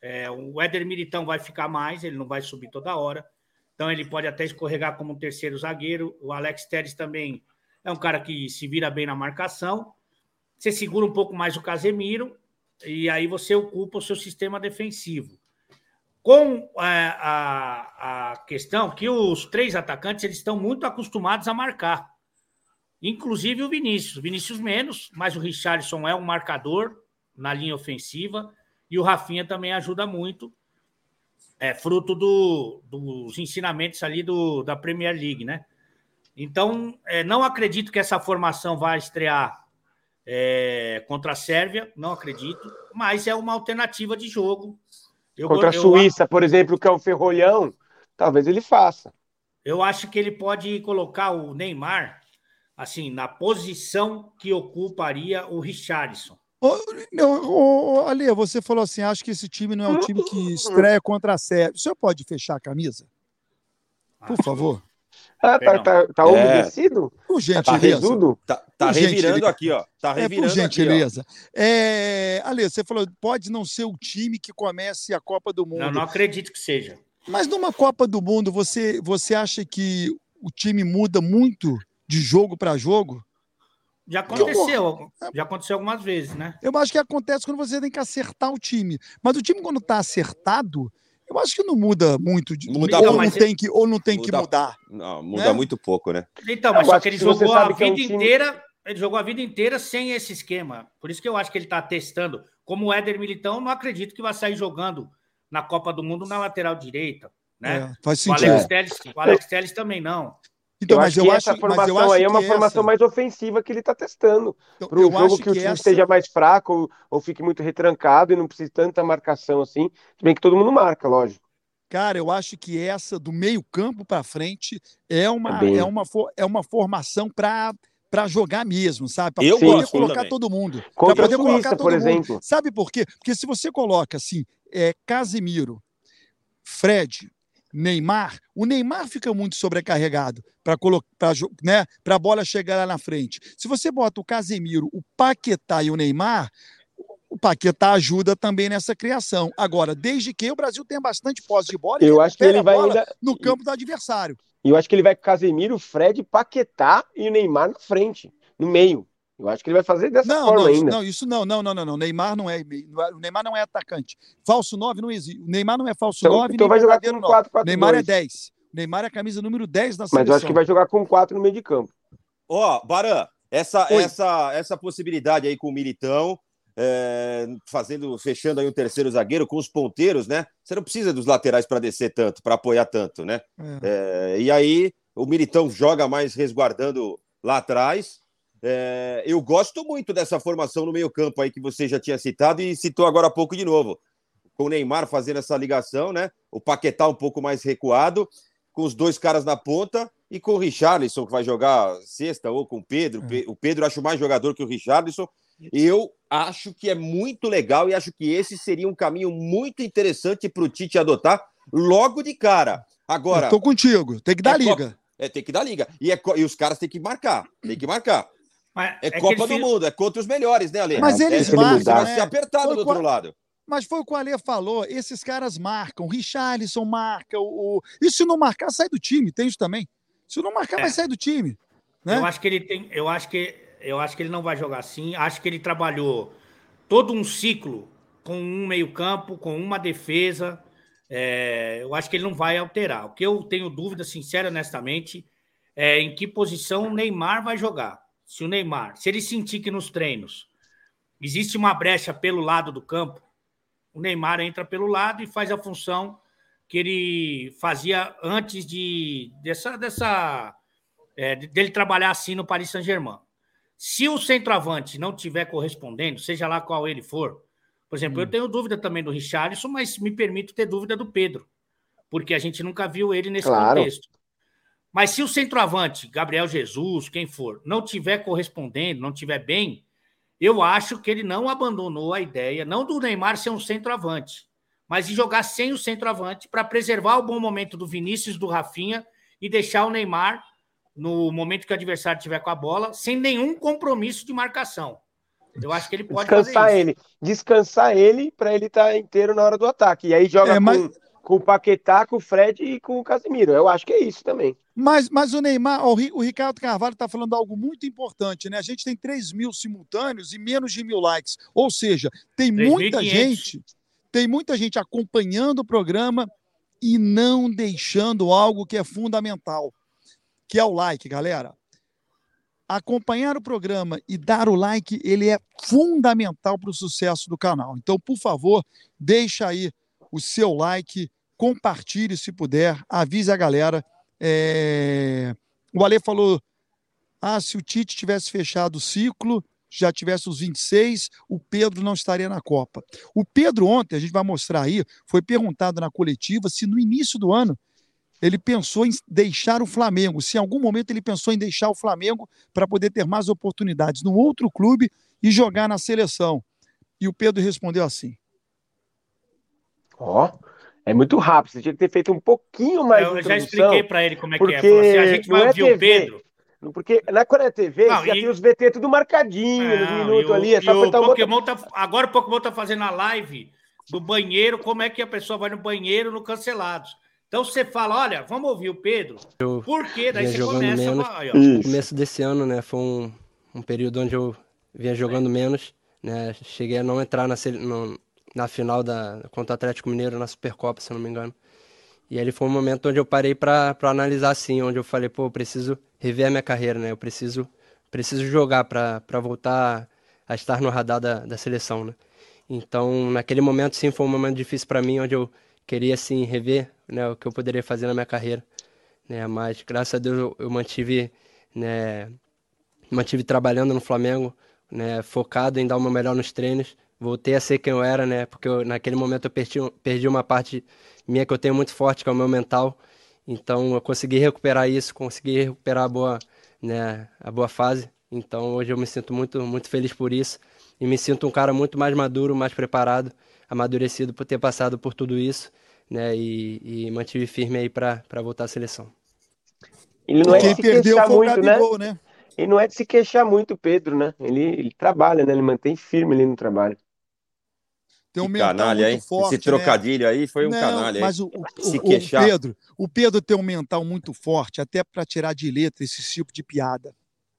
É, o Éder Militão vai ficar mais, ele não vai subir toda hora. Então ele pode até escorregar como um terceiro zagueiro. O Alex Telles também é um cara que se vira bem na marcação. Você segura um pouco mais o Casemiro e aí você ocupa o seu sistema defensivo. Com é, a, a questão que os três atacantes eles estão muito acostumados a marcar. Inclusive o Vinícius. Vinícius menos, mas o Richarlison é um marcador na linha ofensiva e o Rafinha também ajuda muito. É fruto do- dos ensinamentos ali do, da Premier League, né? Então, é, não acredito que essa formação vai estrear é, contra a Sérvia, não acredito, mas é uma alternativa de jogo. Eu, Contra a eu- Suíça, por exemplo, que é o Ferrolhão, talvez ele faça. Eu acho que ele pode colocar o Neymar assim na posição que ocuparia o Richarlison. Ô, meu, ô, ô, Ale, você falou assim: acho que esse time não é um time que estreia contra a Sérvia. O senhor pode fechar a camisa? Por favor. Ah, tá, tá, tá É. umedecido? Por Tá gentileza. resudo? Tá, tá Por revirando gentileza. aqui, ó. Tá É, por revirando aqui, ó. gentileza. É, Ale, você falou, pode não ser o time que comece a Copa do Mundo. Não, não acredito que seja. Mas numa Copa do Mundo, você, você acha que o time muda muito de jogo para jogo? Já aconteceu, já aconteceu algumas vezes, né? Eu acho que acontece quando você tem que acertar o time. Mas o time, quando está acertado, eu acho que não muda muito. De, Muda ou, não tem que, ou não tem que Muda- mudar. Não, muda Né? muito pouco, né? Então, mas Eu só acho que ele que jogou a que é um vida time- inteira, ele jogou a vida inteira sem esse esquema. Por isso que eu acho que ele está testando. Como o Éder Militão, não acredito que vai sair jogando na Copa do Mundo na lateral direita, né? É, faz O sentido. Alex, Telles, o Alex Telles também não. Então, eu mas acho eu que acho, essa mas formação eu acho aí é uma que formação essa- mais ofensiva que ele tá testando. então, Para um jogo acho que o time essa- esteja mais fraco ou, ou fique muito retrancado e não precise tanta marcação assim. Se bem que todo mundo marca, lógico. Cara, eu acho que essa do meio-campo para frente é uma, É bem- é uma, é uma formação para para jogar mesmo, sabe? Para poder gosto colocar também. todo mundo. Para poder colocar Suíça, todo por mundo. exemplo. Sabe por quê? Porque se você coloca assim, é, Casemiro, Fred, Neymar, o Neymar fica muito sobrecarregado para né, a bola chegar lá na frente. Se você bota o Casemiro, o Paquetá e o Neymar, o Paquetá ajuda também nessa criação. Agora, desde que o Brasil tenha bastante posse de bola, eu acho que ele vai ainda no campo do adversário. E eu acho que ele vai com Casemiro, Fred, Paquetá e o Neymar na frente, no meio. Eu acho que ele vai fazer dessa não, forma não, ainda. Não, isso não, não, não, não, não. Neymar não é, o Neymar não é atacante. Falso 9 não existe. O Neymar não é falso então, 9, então vai jogar com 4 4 Neymar é 10. Neymar é a camisa número 10 da seleção. Mas eu acho que vai jogar com 4 no meio de campo. Ó, oh, Baran, essa, essa, essa possibilidade aí com o Militão, é, fazendo, fechando aí um terceiro zagueiro com os ponteiros, né? Você não precisa dos laterais para descer tanto, para apoiar tanto, né? É. É, e aí o Militão joga mais resguardando lá atrás. É, eu gosto muito dessa formação no meio-campo aí que você já tinha citado e citou agora há pouco de novo. Com o Neymar fazendo essa ligação, né? O Paquetá um pouco mais recuado, com os dois caras na ponta e com o Richarlison, que vai jogar sexta, ou com o Pedro. É. O Pedro acho mais jogador que o Richarlison. Eu acho que é muito legal e acho que esse seria um caminho muito interessante para o Tite adotar logo de cara. Agora. Estou contigo, tem que dar é liga. É, tem que dar liga. E, é, e os caras têm que marcar. Tem que marcar. Mas é, é Copa do Mundo, é contra os melhores, né, Ale? Mas eles é, marcam. Vai né? ser apertado foi do outro lado. Mas foi o que o Ale falou, esses caras marcam. Richarlison marca. O, o... E se não marcar, sai do time, tem isso também. Se não marcar, vai é. sair do time. Né? Eu acho que ele tem. Eu acho que eu acho que ele não vai jogar assim. Acho que ele trabalhou todo um ciclo com um meio-campo, com uma defesa. É, eu acho que ele não vai alterar. O que eu tenho dúvida, sincera, honestamente, é em que posição o Neymar vai jogar. Se o Neymar, se ele sentir que nos treinos existe uma brecha pelo lado do campo, o Neymar entra pelo lado e faz a função que ele fazia antes de dessa, dessa é, dele trabalhar assim no Paris Saint-Germain. Se o centroavante não tiver correspondendo, seja lá qual ele for, por exemplo, hum. eu tenho dúvida também do Richarlison, mas me permito ter dúvida do Pedro, porque a gente nunca viu ele nesse claro. contexto. Mas se o centroavante, Gabriel Jesus, quem for, não tiver correspondendo, não tiver bem, eu acho que ele não abandonou a ideia, não do Neymar ser um centroavante, mas de jogar sem o centroavante para preservar o bom momento do Vinícius, do Rafinha e deixar o Neymar no momento que o adversário tiver com a bola, sem nenhum compromisso de marcação. Eu acho que ele pode descansar ele, descansar ele para ele estar tá inteiro na hora do ataque. E aí joga é, mas... com, o Paquetá, com o Fred e com o Casemiro. Eu acho que é isso também. Mas, mas o Neymar, o, Ricardo Carvalho está falando algo muito importante, né? A gente tem 3 mil simultâneos e menos de mil likes. Ou seja, tem muita gente, tem muita gente acompanhando o programa e não deixando algo que é fundamental que é o like, galera. Acompanhar o programa e dar o like, ele é fundamental para o sucesso do canal. Então, por favor, deixa aí o seu like, compartilhe se puder, avise a galera. É... O Ale falou: ah, se o Tite tivesse fechado o ciclo, já tivesse os 26, o Pedro não estaria na Copa. O Pedro, ontem, a gente vai mostrar aí, foi perguntado na coletiva se no início do ano ele pensou em deixar o Flamengo, se em algum momento ele pensou em deixar o Flamengo para poder ter mais oportunidades no outro clube e jogar na seleção. E o Pedro respondeu assim: Ó, oh, é muito rápido, você tinha que ter feito um pouquinho mais Eu já expliquei para ele como é que é. Assim, a gente vai é ouvir TV, o Pedro. Porque na é TV, não, já e... tem os VT tudo marcadinho, nos minutos ali. É só o Pokémon botão... tá, agora o Pokémon tá fazendo a live do banheiro, como é que a pessoa vai no banheiro no Cancelados. Então você fala, olha, vamos ouvir o Pedro. Eu Por quê? Daí você começa menos, a... No começo desse ano, né? Foi um, um período onde eu vinha jogando menos. Né? Cheguei a não entrar na, no, na final da, contra o Atlético Mineiro na Supercopa, se não me engano. E aí foi um momento onde eu parei para analisar assim, onde eu falei, pô, eu preciso rever a minha carreira, né? Eu preciso, preciso jogar para voltar a estar no radar da, da seleção, né? Então, naquele momento, sim, foi um momento difícil para mim, onde eu queria, assim, rever né, o que eu poderia fazer na minha carreira. Né, mas, graças a Deus, eu, eu mantive, né, mantive trabalhando no Flamengo, né, focado em dar o meu melhor nos treinos. Voltei a ser quem eu era, né, porque eu, naquele momento eu perdi, perdi uma parte minha que eu tenho muito forte, que é o meu mental. Então, eu consegui recuperar isso, consegui recuperar a boa, né, a boa fase. Então, hoje eu me sinto muito, muito feliz por isso e me sinto um cara muito mais maduro, mais preparado, amadurecido por ter passado por tudo isso né? E, e mantive firme aí para voltar à seleção. Ele não é de se queixar muito, né? Gol, né? Ele não é de se queixar muito, Pedro, né? Ele, ele trabalha, né? Ele mantém firme ali no trabalho. Tem um Que mental canalha, muito hein? forte. Esse trocadilho aí foi um né? canalha. Não, hein? mas o, o- Se o-. Pedro, o Pedro tem um mental muito forte, até para tirar de letra esse tipo de piada.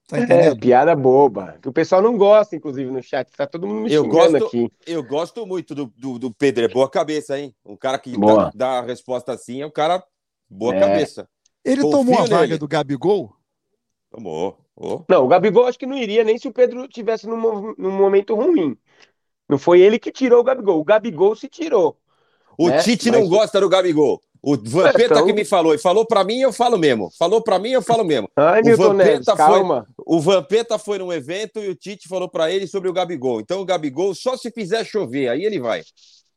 Tá É, piada boba. Que o pessoal não gosta, inclusive, no chat. Tá todo mundo me Eu gosto- aqui. Eu gosto muito do, do, do Pedro, é boa cabeça, hein? Um cara que Boa. dá, dá a resposta assim é um cara boa É. cabeça. Ele Confio tomou a vaga nele. do Gabigol? Tomou. Ô. Não, o Gabigol acho que não iria nem se o Pedro tivesse num, num momento ruim. Não foi ele que tirou o Gabigol. O Gabigol se tirou. O né? Tite Mas- não gosta do Gabigol. O Vampeta então- que me falou, e falou pra mim, eu falo mesmo. Falou pra mim, eu falo mesmo. Ai, O Vampeta Neves, foi- calma. O Vampeta foi num evento e o Tite falou pra ele sobre o Gabigol. Então o Gabigol só se fizer chover, aí ele vai.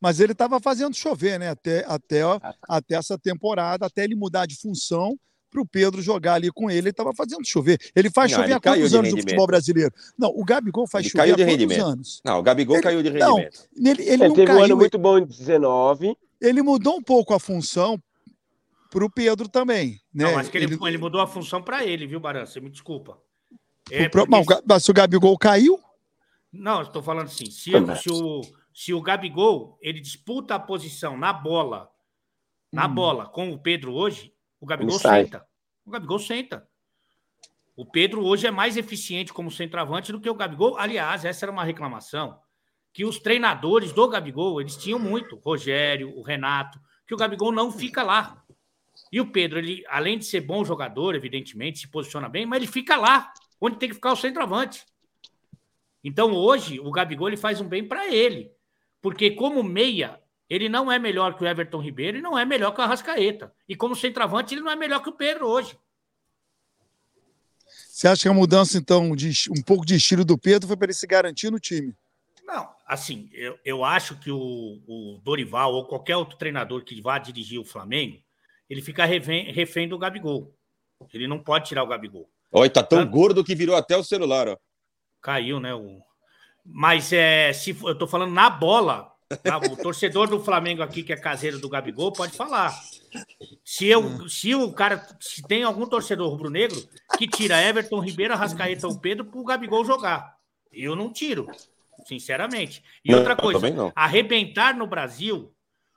Mas ele estava fazendo chover, né? Até, até, ó, até essa temporada, até ele mudar de função para o Pedro jogar ali com ele, ele estava fazendo chover. Ele faz Não, chover ele há caiu quantos anos no futebol brasileiro? Não, o Gabigol faz Ele chover caiu há de quantos rendimento. anos? Não, o Gabigol Ele- caiu de não, rendimento. Ele, ele Ele não teve um ano caiu, muito bom em 19. ele mudou um pouco a função para o Pedro também. Né? Não, acho que ele, ele mudou a função para ele, viu, Baran? Você me desculpa. É o pro- porque- se o Gabigol caiu, Não, eu estou falando assim, se, Também. se, o, se o Gabigol ele disputa a posição na bola, na Hum. bola com o Pedro hoje, o Gabigol senta. O Gabigol senta. O Pedro hoje é mais eficiente como centroavante do que o Gabigol. Aliás, essa era uma reclamação que os treinadores do Gabigol, eles tinham muito, o Rogério, o Renato, que o Gabigol não fica lá. E o Pedro, ele, além de ser bom jogador, evidentemente, se posiciona bem, mas ele fica lá, onde tem que ficar o centroavante. Então hoje o Gabigol ele faz um bem para ele, porque como meia ele não é melhor que o Everton Ribeiro e não é melhor que o Arrascaeta. E como centroavante ele não é melhor que o Pedro hoje. você acha que a mudança, então, de um pouco de estilo do Pedro foi para ele se garantir no time? Não, assim, eu, eu acho que o, o Dorival ou qualquer outro treinador que vá dirigir o Flamengo, ele fica refém, refém do Gabigol. Ele não pode tirar o Gabigol. Olha, tá tão Tanto- gordo que virou até o celular, ó. Caiu, né? O... Mas é, se eu tô falando na bola, tá? o torcedor do Flamengo aqui, que é caseiro do Gabigol, pode falar. Se, eu, se o cara, se tem algum torcedor rubro-negro que tira Everton Ribeiro, Arrascaeta ou Pedro pro Gabigol jogar. Eu não tiro, sinceramente. E Não, outra coisa, arrebentar no Brasil,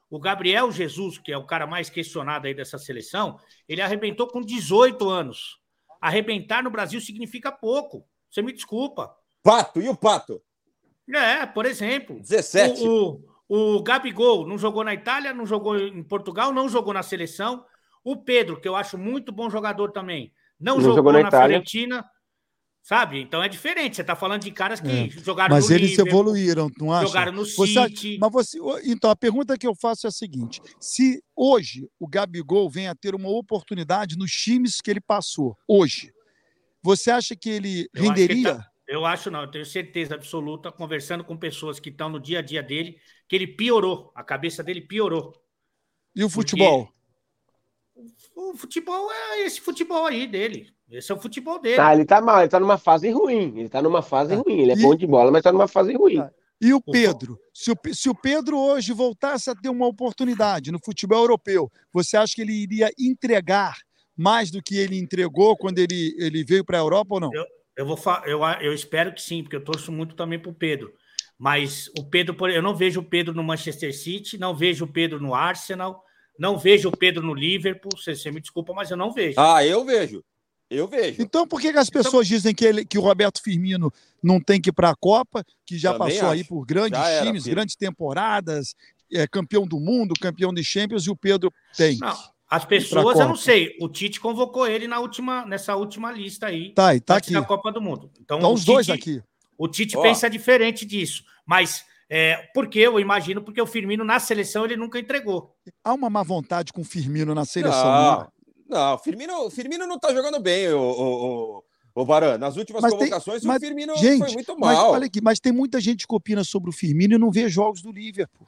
o Gabriel Jesus, que é o cara mais questionado aí dessa seleção, ele arrebentou com 18 anos. Arrebentar no Brasil significa pouco. Você me desculpa. Pato, e o Pato? É, por exemplo. 17. O, o, o Gabigol não jogou na Itália, não jogou em Portugal, não jogou na seleção. O Pedro, que eu acho muito bom jogador também, não, Não jogou, jogou na na. Fiorentina. Sabe? Então é diferente. Você está falando de caras que jogaram É. Mas no eles Liverpool, evoluíram, não acha? jogaram no Você City. Mas você, então a pergunta que eu faço é a seguinte: se hoje o Gabigol vem a ter uma oportunidade nos times que ele passou, hoje, você acha que ele Eu ele renderia? Tá- Eu acho não, eu tenho certeza absoluta, conversando com pessoas que estão no dia a dia dele, que ele piorou, a cabeça dele piorou. E o futebol? O futebol é esse futebol aí dele. Esse é o futebol dele. Ah, ele tá mal, ele tá numa fase ruim. Ele tá numa fase Tá. ruim. Ele é E- bom de bola, mas tá numa fase ruim. Tá. E o Pedro? Se o, se o Pedro hoje voltasse a ter uma oportunidade no futebol europeu, você acha que ele iria entregar mais do que ele entregou quando ele, ele veio para a Europa ou não? Eu vou fa- eu, eu espero que sim, porque eu torço muito também pro Pedro. Mas o Pedro, por- eu não vejo o Pedro no Manchester City, não vejo o Pedro no Arsenal, não vejo o Pedro no Liverpool. Você, você me desculpa, mas eu não vejo. Ah, eu vejo. Eu vejo. Então por que, que as pessoas dizem que, ele, que o Roberto Firmino não tem que ir para a Copa, que já Também passou aí acho. por grandes Já era, times, filho. grandes temporadas, é, campeão do mundo, campeão de Champions, e o Pedro tem? Não, as pessoas, eu não sei. O Tite convocou ele na última, nessa última lista aí, Tá, e tá aqui. da Copa do Mundo. Então, Estão o os dois Tite- aqui. O Tite Ó. pensa diferente disso. Mas é, por que eu imagino? Porque o Firmino na seleção ele nunca entregou. Há uma má vontade com o Firmino na seleção. Não, não, Firmino, Firmino não tá jogando bem, o, o, o, o Baran. Nas últimas Mas tem- convocações, mas, o Firmino gente, foi muito Mas mal. olha aqui, mas tem muita gente que opina sobre o Firmino e não vê jogos do Liverpool.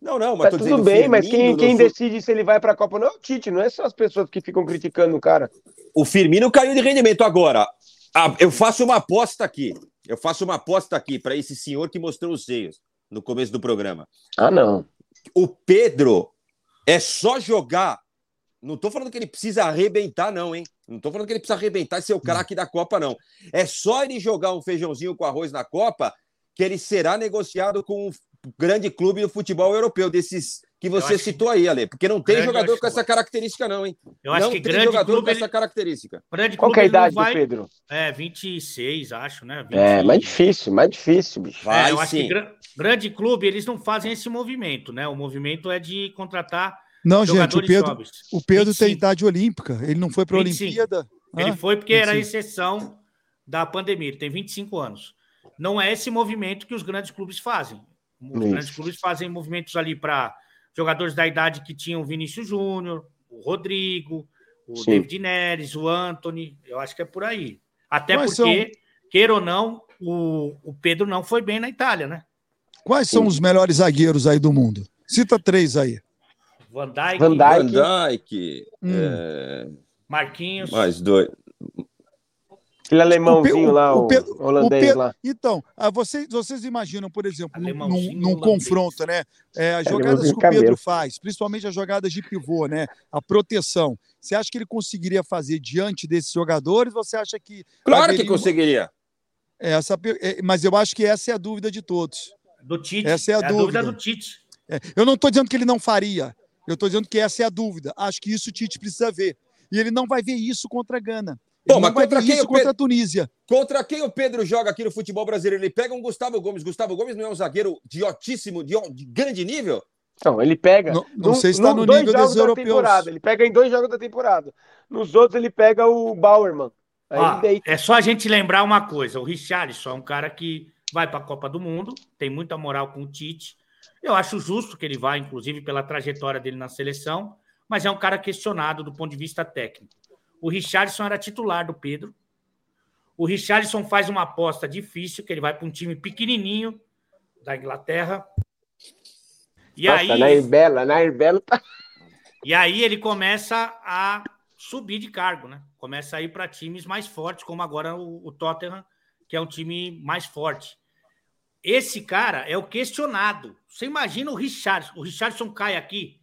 Não, não, mas Tá tô tudo bem, mas Firmino quem, quem no- decide se ele vai pra Copa ou não é o Tite, não é só as pessoas que ficam criticando o cara. O Firmino caiu de rendimento agora. a- eu faço uma aposta aqui. Eu faço uma aposta aqui para esse senhor que mostrou os seios no começo do programa. Ah, não. O Pedro é só jogar. Não tô falando que ele precisa arrebentar, não, hein? Não tô falando que ele precisa arrebentar e ser o craque da Copa, não. É só ele jogar um feijãozinho com arroz na Copa que ele será negociado com grande clube do futebol europeu, desses que você acho que- citou aí, Ale. Porque não tem jogador com essa característica, não, hein? Eu acho não que tem grande jogador clube, com ele, essa característica. grande Qual clube é a idade vai... do Pedro? É, 26, acho, né? É, 20. mais difícil, mais difícil, bicho. Vai É, eu acho sim. que gra- grande clube, eles não fazem esse movimento, né? O movimento é de contratar Não, gente, o jogadores Pedro, jovens. o Pedro tem 25. idade olímpica. Ele não foi para a 25. Olimpíada. Ele Hã? foi porque era a 25. exceção da pandemia. Ele tem 25 anos. Não é esse movimento que os grandes clubes fazem. Os Isso. grandes clubes fazem movimentos ali para jogadores da idade que tinham o Vinícius Júnior, o Rodrigo, o Sim. David Neres, o Anthony. Eu acho que é por aí. Até Quais porque, queira ou não, o, o Pedro não foi bem na Itália, né? Quais são Sim. os melhores zagueiros aí do mundo? Cita três aí. Van Dijk, Van Van Dijk. Dijk, Hum. é, Marquinhos. mais dois. Aquele alemãozinho o- lá, o o, holandês lá. Então, ah, vocês, vocês imaginam, por exemplo, num, num- confronto, né? É, as Ele jogadas que o Pedro faz, principalmente as jogadas de pivô, né? A proteção. Você acha que ele conseguiria fazer diante desses jogadores? Você acha que. Claro que haveria uma- conseguiria. Essa, per- é, mas eu acho que essa é a dúvida de todos. Do Tite. Essa é a dúvida. do Tite. É, eu não estou dizendo que ele não faria. Eu estou dizendo que essa é a dúvida. Acho que isso o Tite precisa ver. E ele não vai ver isso contra a Gana. Ele Pô, mas contra quem isso o Pedro- contra a Tunísia. Contra quem o Pedro joga aqui no futebol brasileiro? Ele pega um Gustavo Gomes. Gustavo Gomes não é um zagueiro de altíssimo, de, de grande nível? Então, ele pega. Não, não num- sei se está no nível dos da europeus. temporada. Ele pega em dois jogos da temporada. Nos outros, ele pega o Bauerman. Deita. é só a gente lembrar uma coisa: o Richarlison é um cara que vai para a Copa do Mundo, tem muita moral com o Tite. Eu acho justo que ele vá, inclusive pela trajetória dele na seleção, mas é um cara questionado do ponto de vista técnico. O Richarlison era titular do Pedro. O Richarlison faz uma aposta difícil, que ele vai para um time pequenininho da Inglaterra. E Nossa, aí, Nair Bela, Nair Bela tá. e aí ele começa a subir de cargo, né? Começa a ir para times mais fortes, como agora o, o Tottenham, que é um time mais forte. Esse cara é o questionado. Você imagina o Richardson. O Richardson cai aqui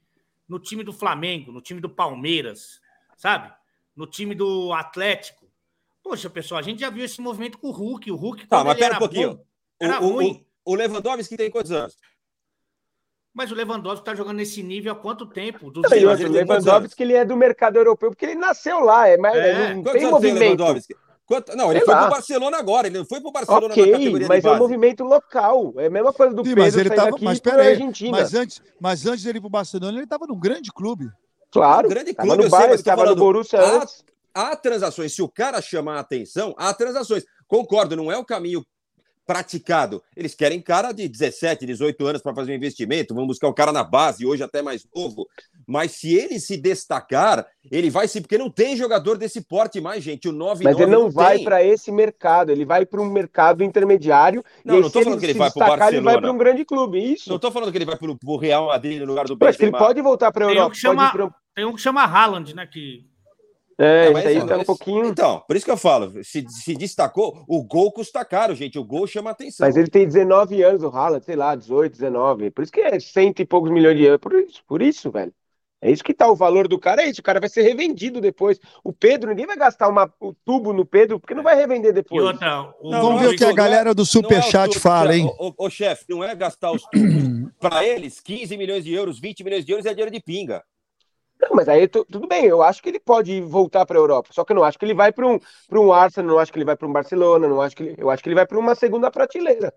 no time do Flamengo, no time do Palmeiras, sabe? No time do Atlético. Poxa, pessoal, a gente já viu esse movimento com o Hulk. O Hulk, Tá, mas pera era um pouquinho. bom, era o, o- ruim. o- o Lewandowski tem quantos anos? Mas o Lewandowski está jogando nesse nível há quanto tempo? Dos E mas outro, ele o tem Lewandowski, ele é do mercado europeu, porque ele nasceu lá. É, mais, É. não Quantos tem anos tem o movimento. Lewandowski? Quanto- Não, ele Sei foi lá. pro Barcelona agora. Ele não foi pro Barcelona na Ok, categoria mas é um movimento local. É a mesma coisa do Sim, Pedro mas ele sair tava. daqui Mas peraí. Argentina. Mas antes, mas antes dele ir pro Barcelona, ele estava num grande clube. Claro, Um grande tava clube, no eu sei, Bayern, mas tava no falando, Borussia ah, antes. Há transações. Se o cara chamar a atenção, há transações. Concordo, não é o caminho praticado. Eles querem cara de 17, 18 anos para fazer um investimento, vão buscar o cara na base, hoje até mais novo. Mas se ele se destacar, ele vai sim, porque não tem jogador desse porte mais, gente. O 9 Mas ele não vai tem. para esse mercado, ele vai para um mercado intermediário. Não, e não se tô falando ele que ele se vai pro destacar, ele vai Barcelona. para um grande clube. Isso. Não tô falando que ele vai pro, pro Real Madrid no lugar do Eu acho que ele pode voltar para a Europa. chama- Pode ir. Tem um que chama Haaland, né? Que É, É, isso mas aí é, tá um pouquinho. Então, por isso que eu falo, se, se destacou, o gol custa caro, gente. O gol chama atenção. Mas ele tem 19 anos, o Haaland, sei lá, 18, 19. Por isso que é cento e poucos milhões de euros. Por isso, por isso, velho. É isso que tá o valor do cara, é isso. O cara vai ser revendido depois. O Pedro, ninguém vai gastar uma, o tubo no Pedro, porque não vai revender depois. outra, o, Não, Vamos não ver é o que a não é- galera do Não é Superchat tudo, fala, chefe. hein? Ô, ô, ô, chefe, não é gastar os tubos. Para eles, 15 milhões de euros, 20 milhões de euros é dinheiro de pinga. Não, mas aí tu- tudo bem, eu acho que ele pode voltar para a Europa. Só que eu não acho que ele vai para um, pra um Arsenal, não acho que ele vai para um Barcelona, não acho que ele, eu acho que ele vai para uma segunda prateleira.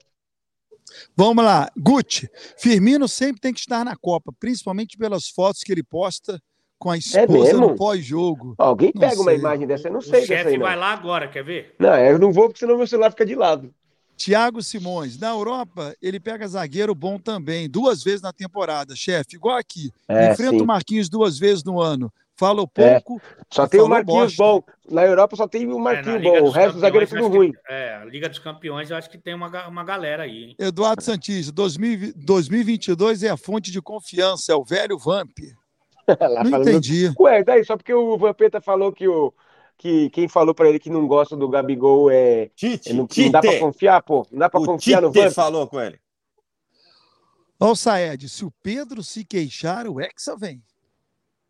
Vamos lá. Guti, Firmino sempre tem que estar na Copa, principalmente pelas fotos que ele posta com a esposa mesmo? no pós-jogo. Alguém Não pega uma sei. imagem dessa, eu não o sei dessa chefe vai lá agora, quer ver? Não, eu não vou porque senão meu celular fica de lado. Tiago Simões, na Europa, ele pega zagueiro bom também, duas vezes na temporada, chefe, igual aqui. É, Enfrenta sim. o Marquinhos duas vezes no ano. Fala É. pouco, Só tem o Marquinhos bosta. bom. Na Europa só tem o É, Marquinhos Liga bom. O resto dos zagueiros é tudo eu ruim. que- é, a Liga dos Campeões, eu acho que tem uma, uma galera aí, hein? Eduardo Santista, 2000 2022 é a fonte de confiança, é o velho Vamp. Lá Não entendi. Ué, daí só porque o Vampeta falou que o que quem falou pra ele que não gosta do Gabigol é, Tite, é não, Tite. não dá pra confiar, pô. Não dá pra o confiar no Tite Vamp. falou com ele. Ó Saed, se o Pedro se queixar, o Hexa vem.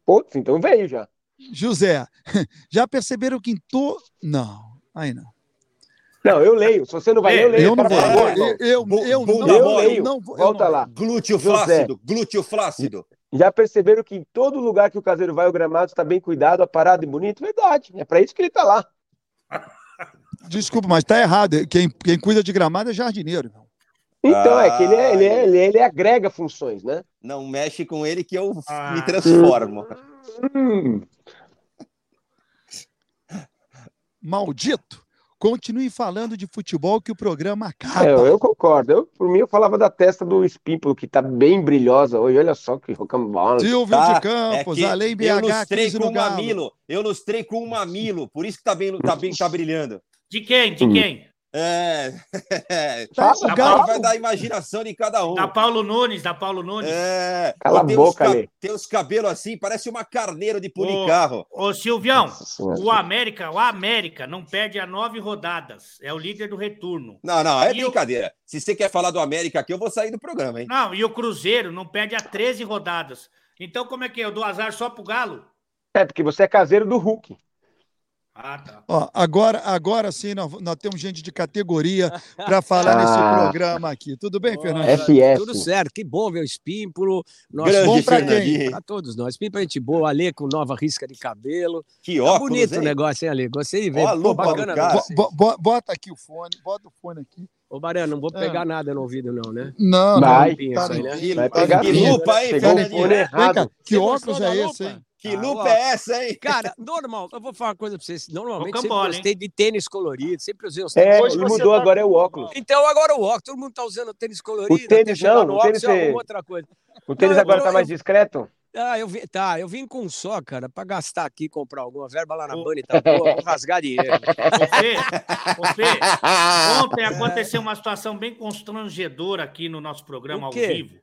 Putz, então veio já. José, já perceberam que em to... Não, aí não. Não, eu leio. Se você não vai É, eu leio. Eu não vou. favor. Eu, eu, eu bunda não, Eu leio. não vou. eu Volta não- lá. Glúteo José. flácido, glúteo flácido. Já perceberam que em todo lugar que o caseiro vai, o gramado está bem cuidado, aparado e bonito? Verdade. É para isso que ele está lá. Desculpa, mas tá errado. Quem, quem cuida de gramado é jardineiro. irmão. Então, é que ele, é- ele, é- Ai. ele, ele agrega funções, né? Não mexe com ele que eu Ah. me transformo. Hum. Maldito! Continue falando de futebol que o programa acaba. É, eu, eu concordo. Eu, por mim, eu falava da testa do Espímpulo, que tá bem brilhosa hoje. Olha só que rocambole. Silvio Tá, de Campos, é que além eu BH, lustrei 15 com um mamilo. Eu lustrei com um mamilo, por isso que tá bem, tá bem, tá brilhando. De quem? De Hum. quem? É. Tá, o A bola vai da imaginação de cada um. Da Paulo Nunes, da Paulo Nunes. É. Cala a boca, ca- Ale. Tem os cabelos assim, parece uma carneiro de pulir Ô. carro. Ô, Silvião, Nossa o América, o América não perde a nove rodadas. É o líder do retorno. Não, não, é E o- brincadeira. Se você quer falar do América aqui, eu vou sair do programa, hein? Não, e o Cruzeiro não perde a 13 rodadas. Então, como é que é? Eu dou azar só pro Galo? É, porque você é caseiro do Hulk. Ah, tá. Ó, agora, agora sim, nós, nós temos gente de categoria para falar nesse Ah. programa aqui. Tudo bem, Fernando? FS. Tudo certo, que bom ver o Espímpulo. Nossa, Grande bom pra quem? Para todos nós. Espímpulo é gente boa, Alê com nova risca de cabelo. Que Tá óculos, bonito hein? o negócio, hein, Alê? Gostei de ver. Ó Pô, bacana. bo- bota aqui o fone, bota o fone aqui. Ô, Barão, não vou Ah. pegar nada no ouvido, não, né? Não, Vai. não. Tá aí, né? Vai Tá pegar Que limpinho. tudo. lupa, hein, Pegou o Vem cá, que Você óculos é esse, hein? Que Ah, lupa ó. é essa, hein? Cara, normal, eu vou falar uma coisa pra vocês. Normalmente sempre Rocambole, gostei de tênis colorido, sempre usei os É, tênis Hoje ele você mudou, tá agora é o óculos. Então agora o óculos, todo mundo tá usando tênis colorido. O tênis não, no o óculos, tênis eu é- outra coisa. O tênis Não, eu agora tô- tá mais eu- discreto? Ah, eu vi, tá, eu vim com um só, cara, pra gastar aqui, comprar alguma verba lá na Ô. Bunny, tá boa, vou rasgar dinheiro. Ô, Fê, ô, Fê, ontem aconteceu uma situação bem constrangedora aqui no nosso programa ao vivo.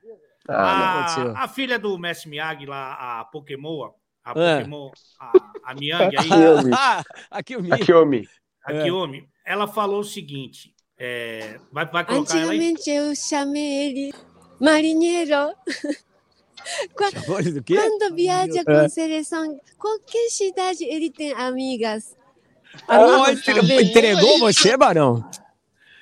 Ah, aconteceu? A, a filha do Messi Miyagi lá, a Pokémon, a É. Pokémon, a, a Miyagi aí, Kiyomi. Ah, aqui o Mi. A Kiyomi. a É. Kiyomi, ela falou o seguinte, é, vai, vai colocar ela aí? Antigamente eu chamei ele marinheiro. Chamou ele do quê? Quando viaja com seleção, qualquer cidade ele tem amigas. Também. entregou você, Barão?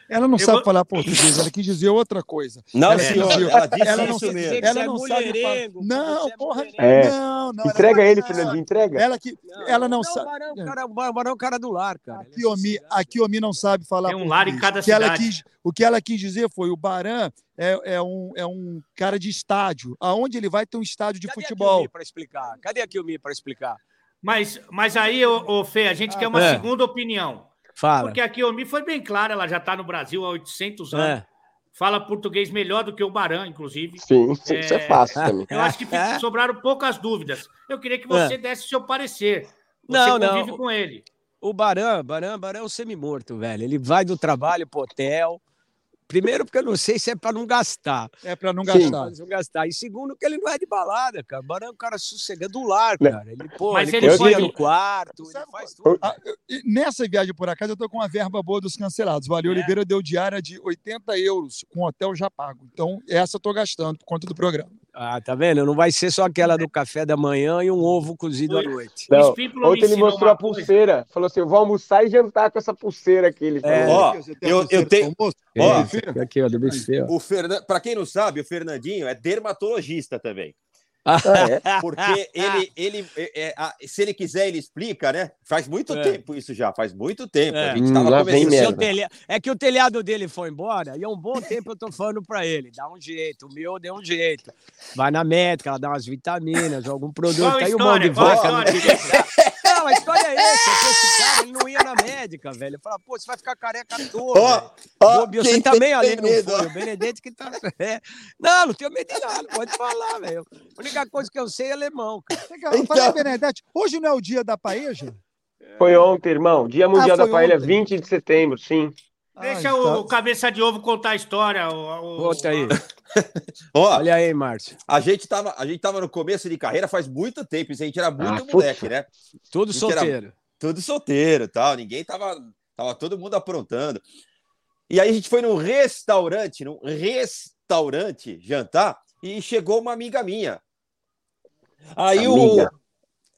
Ela não Eu sabe vou- falar português, ela quis dizer outra coisa. Não, Ela senhor, disse- ela disse ela não isso mesmo. ela não sabe falar. mulherengo, Não, é porra. É. Não, não. Entrega ela- ele, Fernandinho, entrega. Ela que ela não não, sabe. O Barão, o Barão é o cara do lar, cara. A é sossegado. a Kiyomi não sabe falar Tem um lar em português. cada O que ela cidade. quis- o que ela quis dizer foi o Baran é, é, um, é um cara de estádio. Aonde ele vai ter um estádio de Cadê a futebol. Pra explicar? Cadê a Kiyomi pra explicar? Mas, mas aí, ô, ô, Fê, a gente quer uma É. segunda opinião. Fala. Porque a Kiyomi foi bem clara, ela já está no Brasil há 800 anos. É. Fala português melhor do que o Baran, inclusive. Sim, sim, isso é É. fácil também. Eu acho que fica- sobraram poucas dúvidas. Eu queria que você desse o seu parecer. Você Não, não. convive com ele. O Baran, Baran, Baran é um semi-morto, velho. Ele vai do trabalho pro hotel. Primeiro, porque eu não sei se é pra não gastar. É para não gastar. Pra não gastar. E segundo, que ele não é de balada, cara. O Baran é um cara sossegado do lar, Né? cara. Ele, pô, Mas ele, ele cozinha foi- no quarto, ele Sabe faz qual- tudo. Ah, eu- e nessa viagem, por acaso, eu tô com uma verba boa dos cancelados. Ali É? Oliveira deu diária de 80 euros, com hotel já pago. Então, essa eu tô gastando por conta do programa. Ah, tá vendo? Não vai ser só aquela do café da manhã e um ovo cozido à noite. Não, Ontem ele mostrou a coisa. pulseira. Falou assim: eu vou almoçar e jantar com essa pulseira aqui. Ele falou. É. Ó, eu, eu tenho. Ó, É, aqui, ó, do buffet, ó. o Fernan... Para quem não sabe, o Fernandinho é dermatologista também. Ah, é? Porque ele, ele é, é, se ele quiser, ele explica, né? Faz muito É. tempo isso já, faz muito tempo. É. A gente Hum, tava lá vem começando. telha- É que o telhado dele foi embora e há um bom tempo eu tô falando pra ele. Dá um jeito, o meu deu um jeito. Vai na médica, ela dá umas vitaminas, algum produto. Qual a Aí o mão de vaca. Não, a história é essa. é que esse cara ele não ia na médica, velho. Eu falava, pô, você vai ficar careca à toa. Ó, velho. ó, Bobeou, quem você também ali tem não medo, foi. O Benedetti que tá. É. Não, não tenho medo de nada, pode falar, velho. A única coisa que eu sei é alemão, cara. Legal. Eu falei, Benedetti, hoje não é o dia da paeja? Foi ontem, irmão. Dia Mundial foi da Paella, ontem. 20 de setembro, sim. Deixa Ah, o cabeça de ovo contar a história. O, aí. Ó, Olha aí, Márcio. a gente, tava, a gente tava no começo de carreira faz muito tempo, isso a gente era muito Ah, moleque, né? Tudo Gente, era- solteiro. Tudo solteiro tal, ninguém tava, tava todo mundo aprontando. E aí a gente foi num restaurante, num restaurante jantar, e chegou uma amiga minha. Aí Amiga.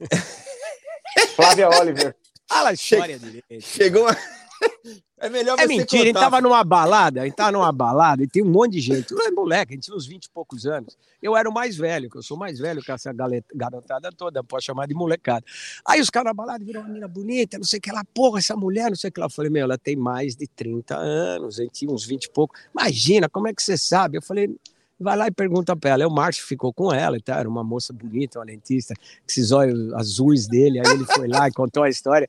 o Flávia Oliver. Fala a história direito. chegou uma, É melhor É você mentira, contar. tava numa balada, a gente tava numa balada e tem um monte de gente. Eu era moleque, a gente tinha uns 20 e poucos anos. Eu era o mais velho, que eu sou mais velho que essa garotada toda, pode chamar de molecada. Aí os caras na balada viram uma menina bonita, não sei o que lá, porra, essa mulher, não sei o que lá. Eu falei, meu, ela tem mais de 30 anos, a gente tinha uns 20 e pouco. Imagina, como é que você sabe? Eu falei, vai lá e pergunta pra ela. Aí o Márcio ficou com ela e tal, era uma moça bonita, uma dentista, com esses olhos azuis dele. Aí ele foi lá e contou a história.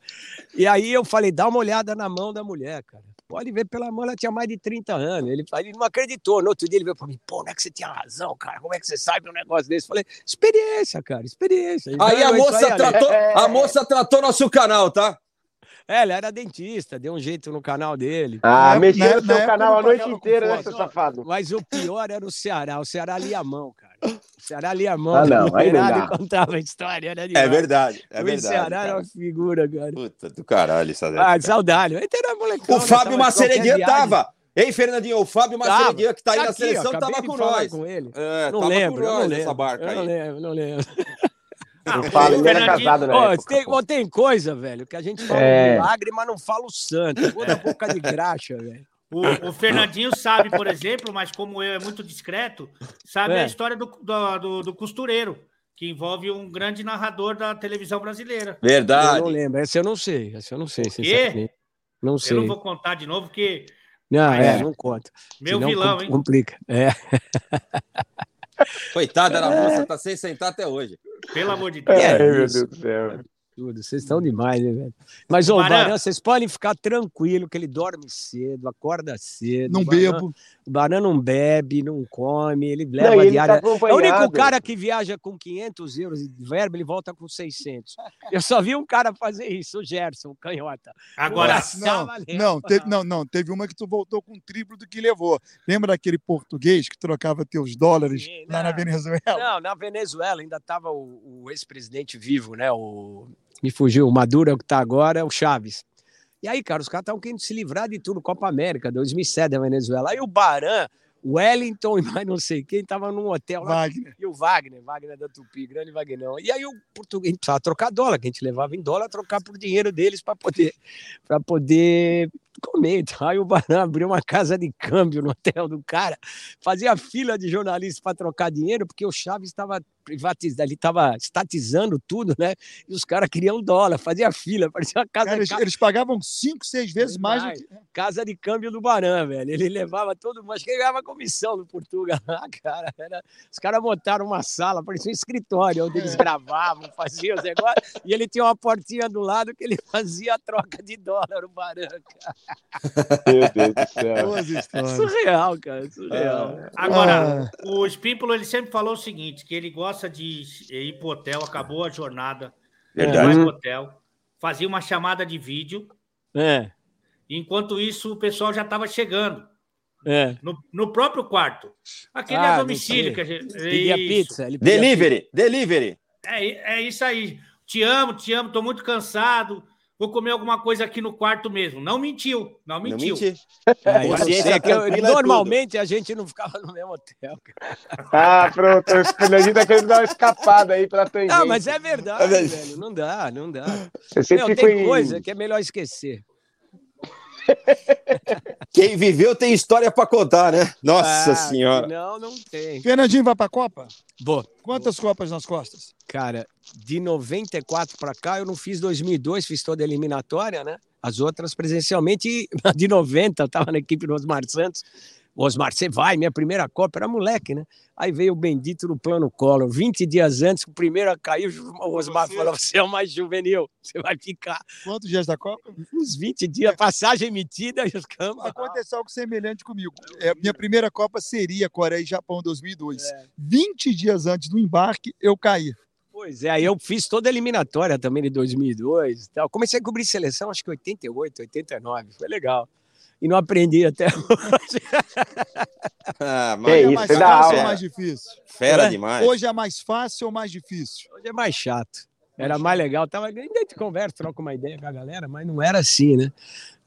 E aí eu falei, dá uma olhada na mão da mulher, cara. Pode ver pela mão, ela tinha mais de 30 anos. Ele, ele não acreditou. No outro dia ele veio para mim, pô, não é que você tinha razão, cara. Como é que você sabe um negócio desse? Eu falei, experiência, cara, experiência. Aí a Então, é isso moça, aí, tratou, a moça tratou nosso canal, tá? É, ele era dentista, deu um jeito no canal dele. Ah, Na- mexeu no seu canal a noite inteira, né, seu safado? Mas o pior era o Ceará. O Ceará lia a mão, cara. O Ceará lia a mão. Ah, não, aí não dá. contava a história, era É verdade, é o verdade. Ceará era cara. uma figura, cara. Puta do caralho, Ah, saudade. Ele era molecão, O né? Fábio viagem. tava. Hein, Fernandinho? O Fábio Masseredia, que tá aí Tá na aqui, seleção, tava com nós. com ele. É, Não tava lembro, com nós nessa barca eu não aí. lembro, não lembro. Ah, Eu falo, o ele era casado Ó, época. tem, ó, tem coisa, velho, que a gente fala É. um milagre, mas não fala o santo. Toda boca de graxa, velho. O, o Fernandinho sabe, por exemplo, mas como eu é muito discreto, sabe É. a história do, do, do- do costureiro, que envolve um grande narrador da televisão brasileira. Eu Verdade. não lembro. Essa eu não sei. Essa eu não sei, quê? sinceramente. Não sei. Eu não vou contar de novo, porque Não, é, É. não conta. meu Senão vilão, hein? Complica. É. Coitada da moça, tá sem sentar até hoje. Pelo amor de Deus. É Ai, meu. Deus do céu. Tudo. Vocês estão demais, né, velho? Mas, ô, o Baran- Baran, vocês podem ficar tranquilo que ele dorme cedo, acorda cedo. Não Baran- bebo. O Baran não bebe, não come, ele leva Não, a ele diária. tá É o único cara que viaja com 500 euros de verba, ele volta com 600. Eu só vi um cara fazer isso, o Gerson, o canhota. Agora, Nossa, Não, não, teve, não, não, teve uma que tu voltou com o triplo do que levou. Lembra daquele português que trocava teus dólares Sim, lá na não. Venezuela? Não, na Venezuela ainda estava o, o ex-presidente vivo, né? O, me fugiu, o Maduro é o que está agora, é o Chaves. E aí, cara, os caras estavam querendo se livrar de tudo, Copa América, 2007 da Venezuela. Aí o Baran, o Wellington e mais não sei quem, tava num hotel lá. Wagner. E o Wagner, Wagner da Tupi, grande Wagnão. E aí o português precisava trocar dólar, que a gente levava em dólar, trocar por dinheiro deles para poder, pra poder comer. Então, aí o Baran abriu uma casa de câmbio no hotel do cara, fazia fila de jornalistas para trocar dinheiro, porque o Chaves estava privatizando, ele estava estatizando tudo, né? E os caras queriam dólar, fazia fila, parecia uma casa, Cara, eles, ca- eles pagavam cinco, seis vezes mais do Demais. que. casa de câmbio do Baran, velho. Ele levava todo mundo, acho que ele ganhava comissão no Portugal lá, cara. Era- os caras montaram uma sala, parecia um escritório, onde eles gravavam, faziam os negócios, e ele tinha uma portinha do lado que ele fazia a troca de dólar, o Baran, cara. Meu Deus do céu. É histórias. surreal, cara, é surreal. agora o Espímpolo ele sempre falou o seguinte: que ele gosta de ir pro hotel, acabou a jornada, Verdade. vai pro hotel, fazia uma chamada de vídeo, É, enquanto isso o pessoal já estava chegando. é. No, no próprio quarto. Aquele Ah, é domicílio que a gente. Pedia pizza. Ele pedia Delivery, delivery. É, é isso aí. Te amo, te amo, tô muito cansado. Vou comer alguma coisa aqui no quarto mesmo. Não mentiu, não Não mentiu. menti. É, eu Consciência sei que eu- é normalmente a gente não ficava no mesmo hotel. cara. Ah, pronto. O Fernandinho tá querendo dar uma escapada aí pra tangente. Não, mas é verdade, É velho. Não dá, não dá. Você sempre Meu, tem em... coisa que é melhor esquecer. Quem viveu tem história pra contar, né? Nossa Ah, senhora. Não, não tem. Fernandinho vai pra Copa? Boa. Quantas Copas nas costas? Cara, de 94 para cá, eu não fiz 2002, fiz toda a eliminatória, né? As outras presencialmente, a de 90, eu tava na equipe do Osmar Santos. Osmar, você vai, minha primeira Copa, era moleque, né? Aí veio o bendito do plano Collor. 20 dias antes, o primeiro a cair, o Osmar você? falou: você é o mais juvenil, você vai ficar Quantos dias da Copa? uns 20 dias, passagem emitida e os campos. Aconteceu algo semelhante comigo. É, minha primeira Copa seria Coreia e Japão 2002. É. 20 dias antes do embarque, eu caí. Pois é, aí eu fiz toda a eliminatória também de 2002 e tal. Comecei a cobrir seleção, acho que 88, 89, foi legal. E não aprendi até hoje. Ah, Que mas é isso, mais fácil aula. ou mais difícil? fera É. demais. Hoje é mais fácil ou mais difícil? Hoje é mais chato. Era mais legal. Tava, ainda te converso, troco uma ideia com a galera, mas não era assim, né?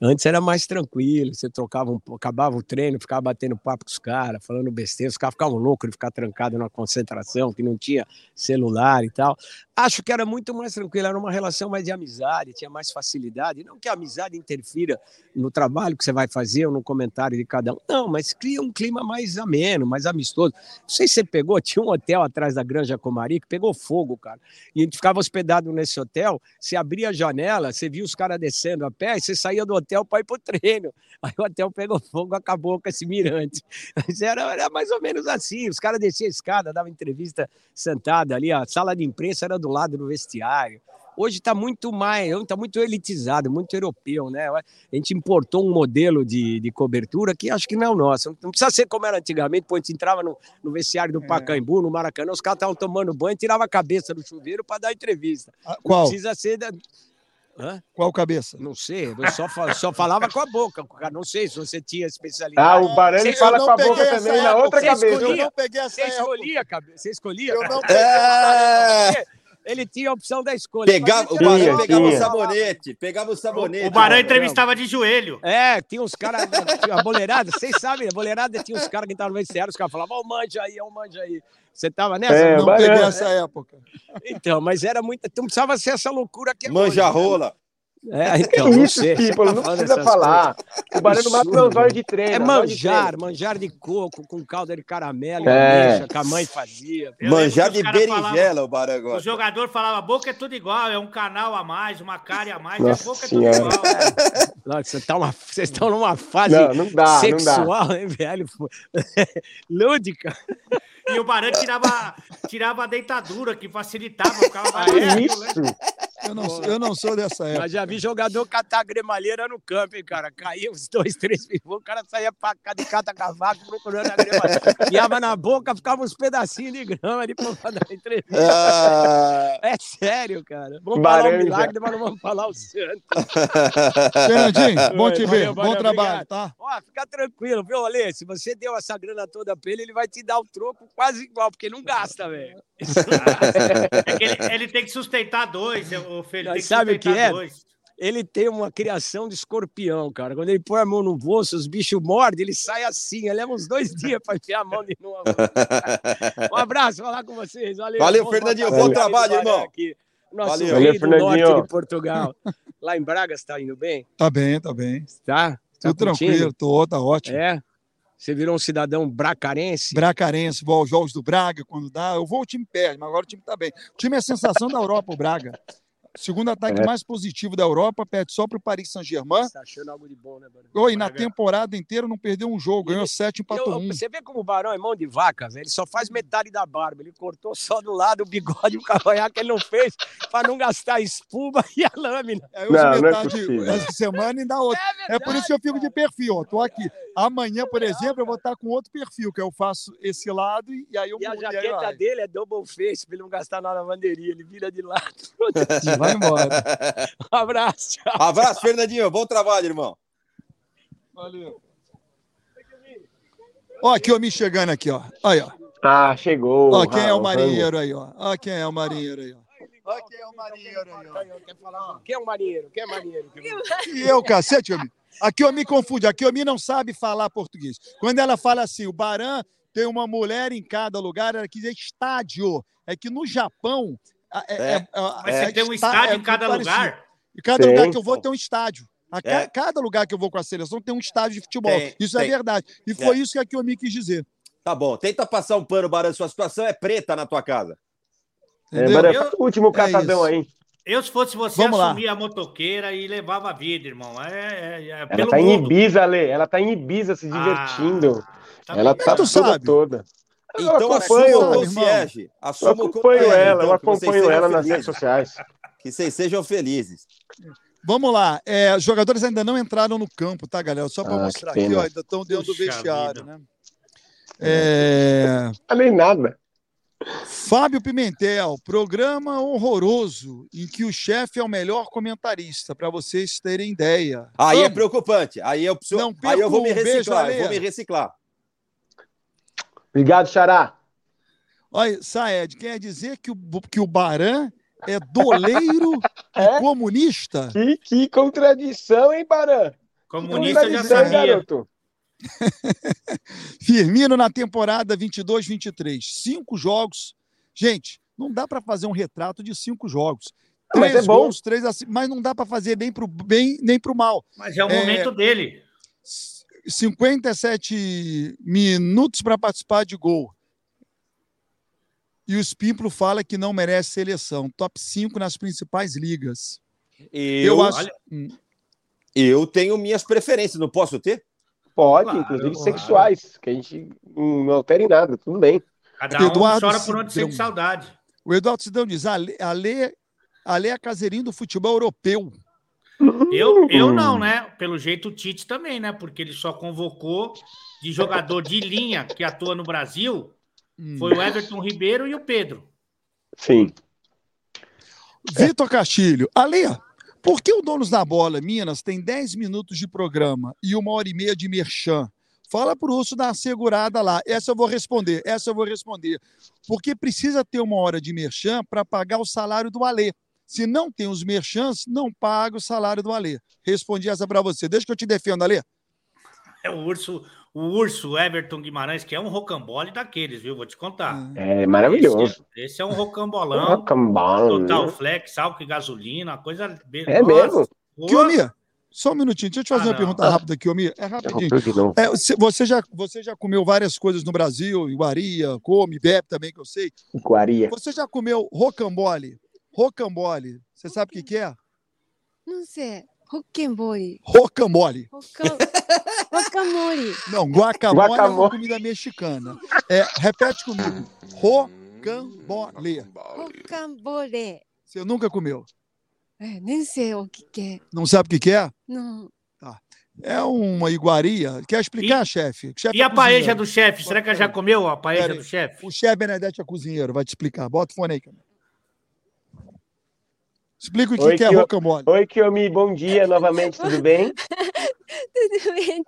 Antes era mais tranquilo, você trocava um, acabava o treino, ficava batendo papo com os caras, falando besteira, os caras ficavam loucos de ficar trancado na concentração, que não tinha celular e tal. Acho que era muito mais tranquilo, era uma relação mais de amizade, tinha mais facilidade. Não que a amizade interfira no trabalho que você vai fazer ou no comentário de cada um, não, mas cria um clima mais ameno, mais amistoso. Não sei se você pegou, tinha um hotel atrás da Granja Comari que pegou fogo, cara. E a gente ficava hospedado nesse hotel, você abria a janela, você via os caras descendo a pé, e você saía do hotel para ir pro treino. Aí o hotel pegou fogo, acabou com esse mirante. Mas era, era mais ou menos assim, os caras desciam a escada, davam entrevista sentada ali, a sala de imprensa era do lado do vestiário. Hoje está muito mais, está muito elitizado, muito europeu, né? A gente importou um modelo de, de cobertura que acho que não é o nosso. Não precisa ser como era antigamente, pô, a gente entrava no, no vestiário do Pacaembu, no Maracanã, os caras estavam tomando banho, tirava a cabeça do chuveiro para dar entrevista. Ah, Qual? Não precisa ser da... Hã? Qual cabeça? Não sei, eu só, fa- só falava com a boca. Não sei se você tinha especialidade. Ah, o Barani fala eu com a boca peguei também essa na época, outra você cabeça. Eu escolhia. não peguei essa Você época. escolhia, cabe- você escolhia. Eu não É, Ele tinha a opção da escolha. pegava, o Barão Tinha, pegava o tinha. sabonete, pegava o sabonete. O Barão Barão. entrevistava de joelho. É, tinha uns caras, tinha a boleirada, vocês sabem, a boleirada tinha uns caras que estavam no vestiário, os caras falavam, ó, o manja aí, ó, o manja aí. Você tava nessa? É, Não Barão. peguei essa época. Então, mas era muito. Não precisava ser essa loucura que é Manja hoje, né? rola. É, Que então, não isso, tá não falando precisa falar. O Barano mata Absurdo. meus olhos de treino. É de manjar, treino. manjar de coco com calda de caramelo, É. ameixa, que a mãe fazia. Eu Manjar de que berinjela, o Barão O gosta. jogador falava, a boca é tudo igual, é um canal a mais, uma cara a mais, Nossa a boca é Senhora. tudo igual. Nossa, você tá uma- Vocês estão numa fase Não, não dá, não dá. sexual, hein, velho? Lúdica. E o Barão tirava, tirava a deitadura, que facilitava, ficava mais Ah, é? leve, Isso. né? Eu não, eu não sou dessa época. Mas já vi jogador catar gremalheira no campo, hein, cara? Caía uns dois, três pivôs, o cara saía pra cá de cata-cavaco procurando a gremalheira. Piava na boca, ficava uns pedacinhos de grama ali pra dar entrevista. Ah, É sério, cara. Vamos falar o Baranja. milagre, mas não vamos falar o santo. Fernandinho, bom te ver. valeu, Bom trabalho, obrigado. tá? Ó, fica tranquilo, viu, Alê? Se você deu essa grana toda pra ele, ele vai te dar o troco quase igual, porque não gasta, velho. É que ele, ele tem que sustentar dois, o Felipe tem Mas que sabe o que é? dois. Ele tem uma criação de escorpião, cara. Quando ele põe a mão no bolso, os bichos mordem, ele sai assim. Ele leva uns dois dias pra enfiar a mão de novo. Um abraço, falar com vocês. Valeu, Valeu, Bom Fernandinho, bom trabalho, irmão. aqui. Nosso Valeu. Valeu, Fernandinho. norte de Portugal. Lá em Braga, você tá indo bem? Tá bem, tá bem. Tá? Tá Tudo curtindo? tranquilo, tô, tá ótimo. É? Você virou um cidadão bracarense? Bracarense, vou aos jogos do Braga quando dá. Eu vou, o time perde, mas agora o time tá bem. O time é a sensação da Europa, o Braga. Segundo ataque É. mais positivo da Europa, perde só pro Paris Saint-Germain. Tá achando algo de bom, né, Barão? Oi, na temporada inteira não perdeu um jogo, ganhou sete, empatou Eu- um. Você vê como o Barão é mão de vaca, velho. Ele só faz metade da barba. Ele cortou só do lado o bigode e o cavanhaque ele não fez para não gastar a espuma e a lâmina. Aí eu uso Não, não é metade possível. essa semana e dá outra. É por isso que eu fico de perfil, ó. Tô aqui. Amanhã, por exemplo, eu vou estar com outro perfil, que eu faço esse lado e aí eu E a aí jaqueta vai. dele é double face, pra ele não gastar na lavanderia. Ele vira de lado. Vai embora. Um abraço. Tchau. Abraço, Fernandinho. Bom trabalho, irmão. Valeu. Ó, aqui, ó, me chegando aqui, ó. Aí, ó. Ah, chegou. Ó, quem é o marinheiro aí, ó. Ó, quem é o marinheiro aí, ó. Ó, quem é o marinheiro aí, ó. Quer falar? Quem é o marinheiro? Quem é marinheiro? E eu, cacete. Aqui eu me confunde. Aqui eu me não sabe falar português. Quando ela fala assim, o Baran tem uma mulher em cada lugar, ela quis dizer estádio. É que no Japão. É, É. é- Mas é você tem um está- estádio é em cada parecido. lugar? E cada Tem, lugar que eu vou tem um estádio. A ca- É. Cada lugar que eu vou com a seleção tem um estádio de futebol. Tem, isso tem. é verdade. E foi isso que a Kiomi quis dizer. Tá bom, tenta passar um pano, Barão. Sua situação é preta na tua casa. É? Barão, Eu- último catadão aí. Eu, se fosse você, Vamos lá. assumia a motoqueira e levava a vida, irmão. É, é, é Ela tá em mundo. Ibiza, Lê. Ela tá em Ibiza se divertindo. Tá ela bem. tá toda sabe. toda. Eu Então acompanho, assuma o concierge. eu Assuma acompanho ela, eu então, vocês acompanho ela nas redes sociais. Que vocês sejam felizes. Vamos lá. É, os jogadores ainda não entraram no campo, tá, galera? Só para Ah, mostrar que aqui, ó, ainda estão dentro do vestiário, vida. né? É, nem nada. Fábio Pimentel, programa horroroso em que o chefe é o melhor comentarista, para vocês terem ideia. Aí é Vamos. preocupante. Aí eu, preciso... Não aí eu vou me um beijo, reciclar. Ale. eu vou me reciclar. Obrigado, Xará. Olha, Saed, quer dizer que o, que o Baran é doleiro É? e comunista? Que, que contradição, hein, Barã? Comunista já sabia. garoto? Firmino na temporada 22-23. Cinco jogos. Gente, não dá para fazer um retrato de cinco jogos. Ah, mas Três é bom. gols, três assi- mas não dá para fazer bem para o bem nem para o mal. Mas é o É. momento dele. 57 minutos para participar de gol. E o Spimplo fala que não merece seleção. Top 5 nas principais ligas. Eu, Eu, acho. olha- Hum, eu tenho minhas preferências, não posso ter? Pode, Claro, inclusive claro. sexuais, que a gente não altera em nada, tudo bem. Cada um Eduardo chora por onde sente saudade. O Eduardo Cidão diz: Ale, Ale, Ale é caseirinho do futebol europeu. Eu, eu Hum. não, né? Pelo jeito o Tite também, né? Porque ele só convocou de jogador de linha que atua no Brasil. Hum. Foi o Everton Ribeiro e o Pedro. Sim. Vitor Castilho. Ale, por que o Donos da Bola Minas tem 10 minutos de programa e uma hora e meia de merchan? Fala pro Urso dar uma segurada lá. Essa eu vou responder. Essa eu vou responder. Porque precisa ter uma hora de merchan para pagar o salário do Alê. Se não tem os merchans, não paga o salário do Alê. Respondi essa para você. Deixa que eu te defendo, Alê. É o urso, o urso Everton Guimarães, que é um rocambole daqueles, viu? Vou te contar. É maravilhoso. Esse, esse é um rocambolão. Rocambole. Total flex, álcool e gasolina, uma coisa. É Nossa, mesmo? pô, Kiomir, só um minutinho. Deixa eu te fazer Ah, uma não. pergunta rápida, Kiomir. É rapidinho. É, você, já, você já comeu várias coisas no Brasil, iguaria, come, bebe também, que eu sei. Iguaria. Você já comeu rocambole? Rocambole. Você sabe o que, que é? Não sei. Rocambole. Rocambole. Roca... Rocamole. Não, guacamole, é uma Guacamole. comida mexicana. É, repete comigo. Rocambole. Rocambole. Você nunca comeu? É, nem sei o que, que é. Não sabe o que, que é? Não. É uma iguaria. Quer explicar, chefe? Chefe E é a paeja cozinheiro. do chefe? Será que ela já comeu a paeja do chefe? O chefe Benedetti é cozinheiro, vai te explicar. Bota o fone aí, cara. Explica o que, Oi, que é que eu- rocambole. Oi, Kiomi, bom dia novamente, tudo bem? Tudo bem,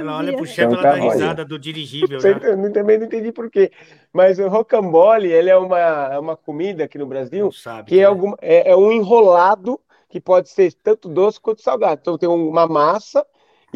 Ela olha pro dias. chefe, Então ela tá dá risada do dirigível. Né? Eu também não entendi por quê. Mas o rocambole, ele é uma, é uma comida aqui no Brasil sabe. que é, né? algum, é, é um enrolado que pode ser tanto doce quanto salgado. Então tem uma massa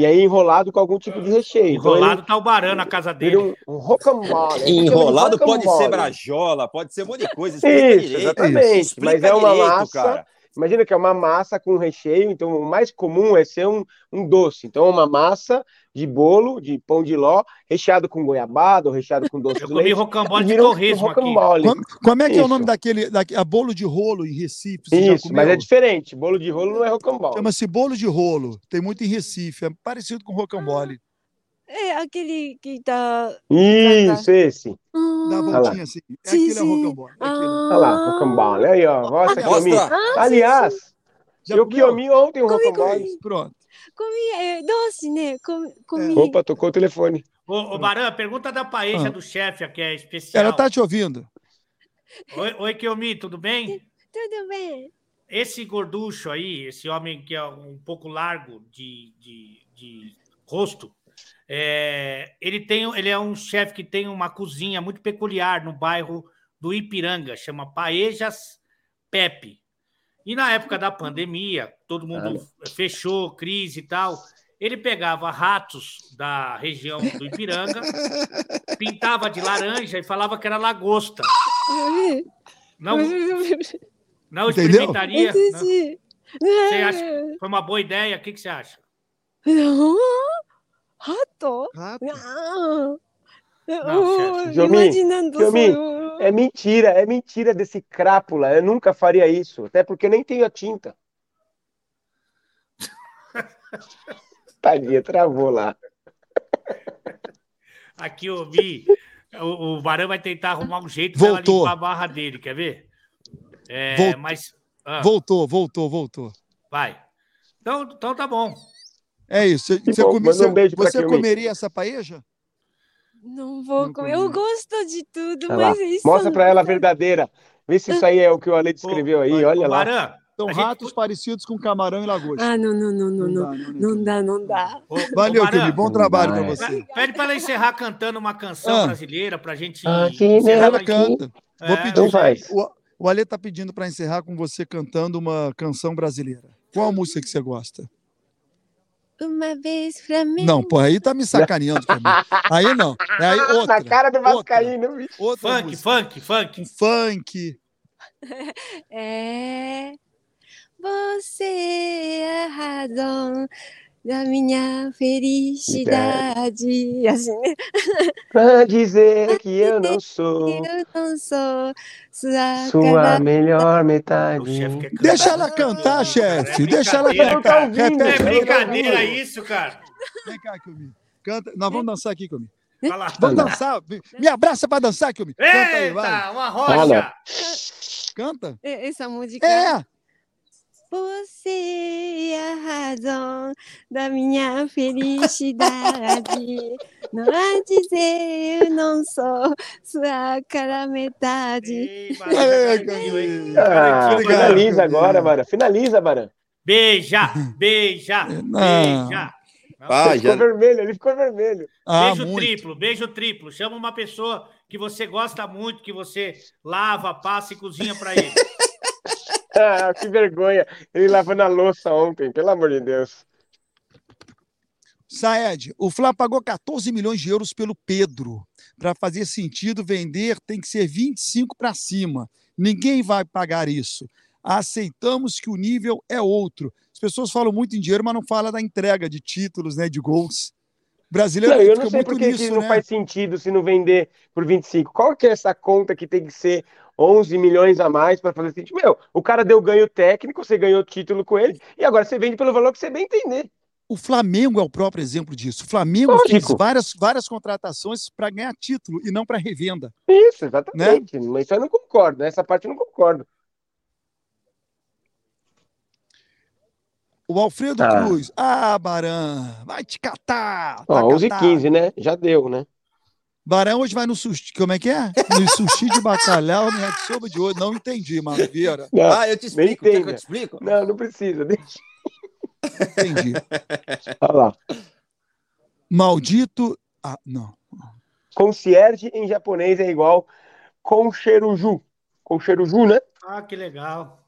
e aí enrolado com algum tipo de recheio. Então, ele Enrolado tá o barão na casa dele. um, um rocambole. Um Enrolado pode ser brajola, pode ser um monte de coisa. Explica Isso, direito. exatamente. Explica Mas é uma direito, massa. cara. Imagina que é uma massa com recheio, então o mais comum é ser um, um doce. Então, é uma massa de bolo, de pão de ló, recheado com goiabada ou recheado com doce Eu de comi rocambole de um torresmo aqui. rocambole. Como, como é que é o Isso. nome daquele, daque- a bolo de rolo em Recife? Você já Isso, comeu? mas é diferente. Bolo de rolo não é rocambole. Chama-se bolo de rolo. Tem muito em Recife. É parecido com rocambole. É aquele que tá. Isso, esse. Dá a Ah, lá. voltinha assim. É Sim, aquele é sim. rocambole. É aquele. Olha lá, rocambole. Aí, ó. Mostra, Kiomi. Mostra. Aliás, Já eu comeu? Kiomi ontem um rocambole. comi. Pronto. Comi, é, doce, né? Comi. comi. Opa, tocou o telefone. Ô, ô Barão, pergunta da paeja Ah. do chefe, que é especial. Ela tá te ouvindo. Oi, oi Kiomi, tudo bem? Tudo bem. Esse gorducho aí, esse homem que é um pouco largo de, de, de rosto, é, ele, tem, ele é um chefe que tem uma cozinha muito peculiar no bairro do Ipiranga, chama Paejas Pepe. E na época da pandemia, todo mundo fechou, crise e tal. Ele pegava ratos da região do Ipiranga, pintava de laranja e falava que era lagosta. Não, não experimentaria? Não? Entendi. Você acha que foi uma boa ideia? O que, que você acha? Não. Rato? Rato. Não. Não, chefe. Jomi, Imaginando só- É mentira, é mentira desse crápula. Eu nunca faria isso. Até porque eu nem tenho a tinta. Tadinha, travou lá. Aqui eu vi. O, o Barão vai tentar arrumar um jeito Voltou. limpar a barra dele, quer ver? É, Voltou. mas. ah, Voltou, voltou, voltou. vai. Então, então tá bom. É isso. Você, Que você bom, come- manda um você- você comeria essa paeja? Não vou Não comer. Eu gosto de tudo, lá. mas isso. Mostra pra ela a verdadeira. Vê se isso aí é o que o Ale descreveu aí. Ô, Olha ô, lá. Barão, São A gente ratos parecidos com camarão e lagosta. Ah, não, não, não, não, não. dá, né, Não dá, não dá. ô, Valeu, Kiwi. Bom trabalho Vai. pra você. Pede para ela encerrar cantando uma canção Ah. brasileira pra gente Ah, que encerrar Ela canta. Vou É, pedir. Então faz. O, o Ale tá pedindo para encerrar com você cantando uma canção brasileira. Qual a música que você gosta? Uma vez Flamengo. Não, pô, aí tá me sacaneando pra mim. Aí não. É aí outra. Na cara do Vascaíno, bicho. outra Funk, música. funk, funk. Funk. É. Você é a razão da minha felicidade. Assim, né? Pra dizer que eu não sou Eu não sou sua, sua melhor metade. quer cantar. Deixa ela cantar, chefe. É Deixa ela cantar. cara. ouvindo, É brincadeira ouvindo. isso, cara. Vem cá, Kilmi. Canta. Nós vamos dançar aqui, lá. Vamos dançar. Me abraça pra dançar, Kilmi. Canta aí, vai. Eita, uma rocha. Canta. É, Essa música. É. Você é a razão da minha felicidade. Não há dizer eu não sou sua cara metade. Ei, hein? Ah, finaliza agora, Baran. Finaliza, Baran. Beija, beija, Não. beija. Ah, Ele ficou já... vermelho, ele ficou vermelho. Ah, beijo muito. triplo, beijo triplo. Chama uma pessoa que você gosta muito, que você lava, passa e cozinha pra ele. Ah, que vergonha. Ele lavando a louça ontem, pelo amor de Deus. Saed, o Fla pagou 14 milhões de euros pelo Pedro. Para fazer sentido vender, tem que ser 25 para cima. Ninguém vai pagar isso. Aceitamos que o nível é outro. As pessoas falam muito em dinheiro, mas não falam da entrega de títulos, né, de gols. Brasileiro Não, eu não sei muito por que que nisso, não né? faz sentido se não vender por 25. Qual que é essa conta que tem que ser 11 milhões a mais para fazer sentido? Meu, o cara deu ganho técnico, você ganhou título com ele, e agora você vende pelo valor que você bem entender. O Flamengo é o próprio exemplo disso. O Flamengo Lógico. fez várias, várias contratações para ganhar título e não para revenda. Isso, exatamente. Mas isso eu não concordo. Essa parte eu não concordo. O Alfredo Ah. Cruz. Ah, Baran, vai te catar. Ó, tá 11 e catado. 15, né? Já deu, né? Barão hoje vai no sushi. Como é que é? No sushi de bacalhau, no yakisoba de hoje. Não entendi, Maravilha. Não, Ah, eu te explico. Quer que eu te explico? não, não precisa. Deixa. Entendi. Olha lá. Maldito. Ah, não. Concierge em japonês é igual concheruju. Concheruju, né? Ah, que legal.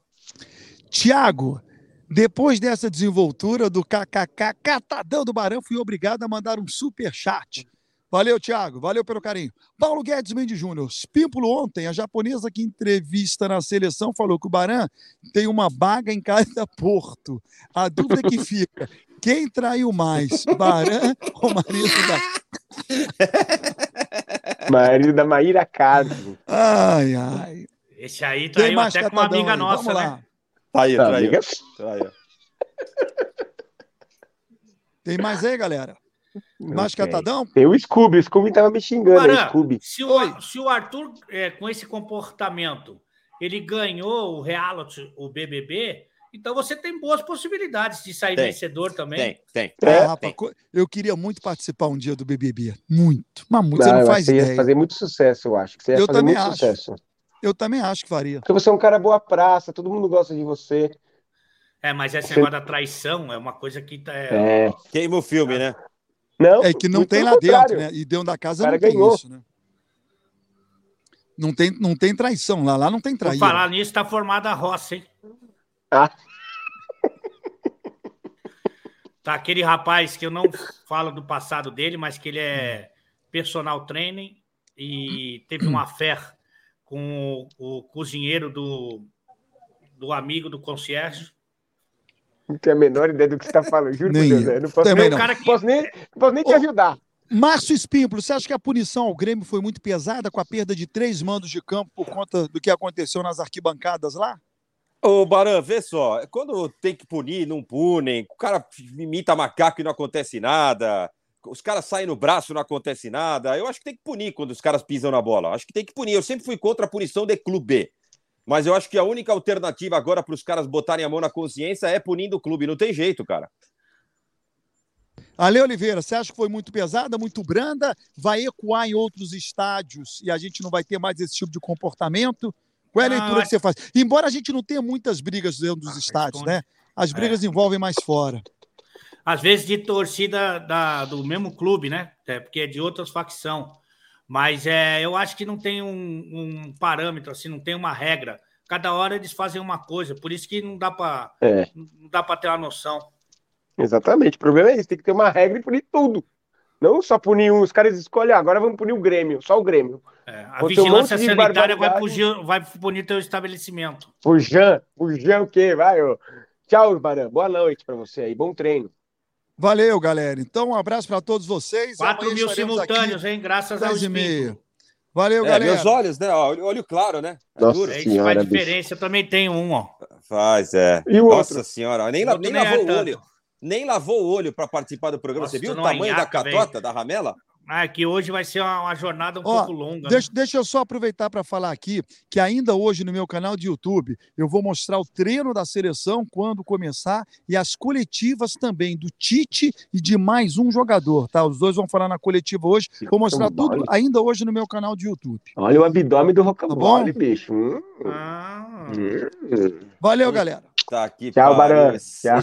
Tiago, depois dessa desenvoltura do KKK Catadão do Barão, fui obrigado a mandar um super chat. Valeu, Tiago. Valeu pelo carinho. Paulo Guedes Mendes Júnior. Pímpulo ontem, a japonesa que entrevista na seleção falou que o Baran tem uma baga em cada porto. A dúvida que fica, quem traiu mais, Baran ou marido da... Marido da Maíra Carlos. Ai, ai. Esse aí traiu até com uma amiga aí. nossa, Vamos né? lá. Tá aí, Tá, tá amiga. Tá aí. Tem mais aí, galera? Mais catadão? Tem o Scooby. O Scooby tava me xingando. o Baran, Scooby. se o, se o Arthur, é, com esse comportamento, ele ganhou o reality, o BBB, então você tem boas possibilidades de sair Tem. vencedor também. Tem, tem. É, É, rapaz, co- eu queria muito participar um dia do BBB. Muito. Mas muito, Não, você não eu faz que você ia ideia. fazer muito sucesso, eu acho. Você ia Eu fazer também muito acho. sucesso. Eu também acho que faria. Porque você é um cara boa praça, todo mundo gosta de você. É, mas esse Você- negócio da traição é uma coisa que tá, é, É. Queima o filme, né? Não, É que não tem lá dentro, contrário. né? E dentro da casa não tem ganhou. isso, né? Não tem, não tem traição lá. Lá não tem traíra. falar nisso, tá formada a roça, hein? Ah. Tá aquele rapaz que eu não falo do passado dele, mas que ele é personal trainer e teve uma fé com o, o cozinheiro do, do amigo do concierge. Não tenho a menor ideia do que você está falando, juro por Deus. eu. né? Não posso, Também nem, não. Cara que posso nem, não posso nem te Ô. ajudar. Márcio Espímpolo, você acha que a punição ao Grêmio foi muito pesada com a perda de três mandos de campo por conta do que aconteceu nas arquibancadas lá? Ô, Baran, vê só. Quando tem que punir, não punem. O cara imita macaco e não acontece nada. Os caras saem no braço, não acontece nada. Eu acho que tem que punir quando os caras pisam na bola. Acho que tem que punir. Eu sempre fui contra a punição de clube. Mas eu acho que a única alternativa agora para os caras botarem a mão na consciência é punindo o clube. Não tem jeito, cara. Ale Oliveira, você acha que foi muito pesada, muito branda? Vai ecoar em outros estádios e a gente não vai ter mais esse tipo de comportamento? Qual é a Ah, leitura que você faz? Embora a gente não tenha muitas brigas dentro dos Ah, estádios, responde. né? As brigas envolvem mais fora. às vezes de torcida da, do mesmo clube, né? É, porque é de outras facção. Mas é, eu acho que não tem um, um parâmetro, assim, não tem uma regra. Cada hora eles fazem uma coisa, por isso que não dá para É. não dá para ter uma noção. Exatamente. O problema é esse, tem que ter uma regra e punir tudo. Não só punir um, os caras escolhem, ah, agora vamos punir o Grêmio, só o Grêmio. É, a um vigilância de sanitária vai, punir, vai punir teu estabelecimento. O Jean, o Jean o quê? Vai, ô. Tchau, Baran. Boa noite pra você aí. Bom treino. Valeu, galera. Então, um abraço para todos vocês. 4 Amanhã mil simultâneos, aqui, hein? Graças ao 10 meia. Espírito. Valeu, É, galera. meus olhos, né? Olho, olho claro, né? É Nossa. duro. É isso Senhora, faz bicho. diferença. Eu também tenho um, ó. Faz, é. E o Nossa outro? senhora, nem, O la- nem é lavou o tanto. olho. Nem lavou o olho para participar do programa. Nossa, Você viu o tamanho da catota, da ramela? Ah, que hoje vai ser uma, uma jornada um Ó, pouco longa. né? Deixa, deixa eu só aproveitar para falar aqui que ainda hoje no meu canal de YouTube eu vou mostrar o treino da seleção quando começar e as coletivas também do Tite e de mais um jogador, tá? Os dois vão falar na coletiva hoje. Vou mostrar tudo vale. ainda hoje no meu canal de YouTube. Olha o abdômen do Rocambole, bom? bicho. Hum, Ah. hum. Valeu, galera. Tá aqui. Tchau, esse- Tchau.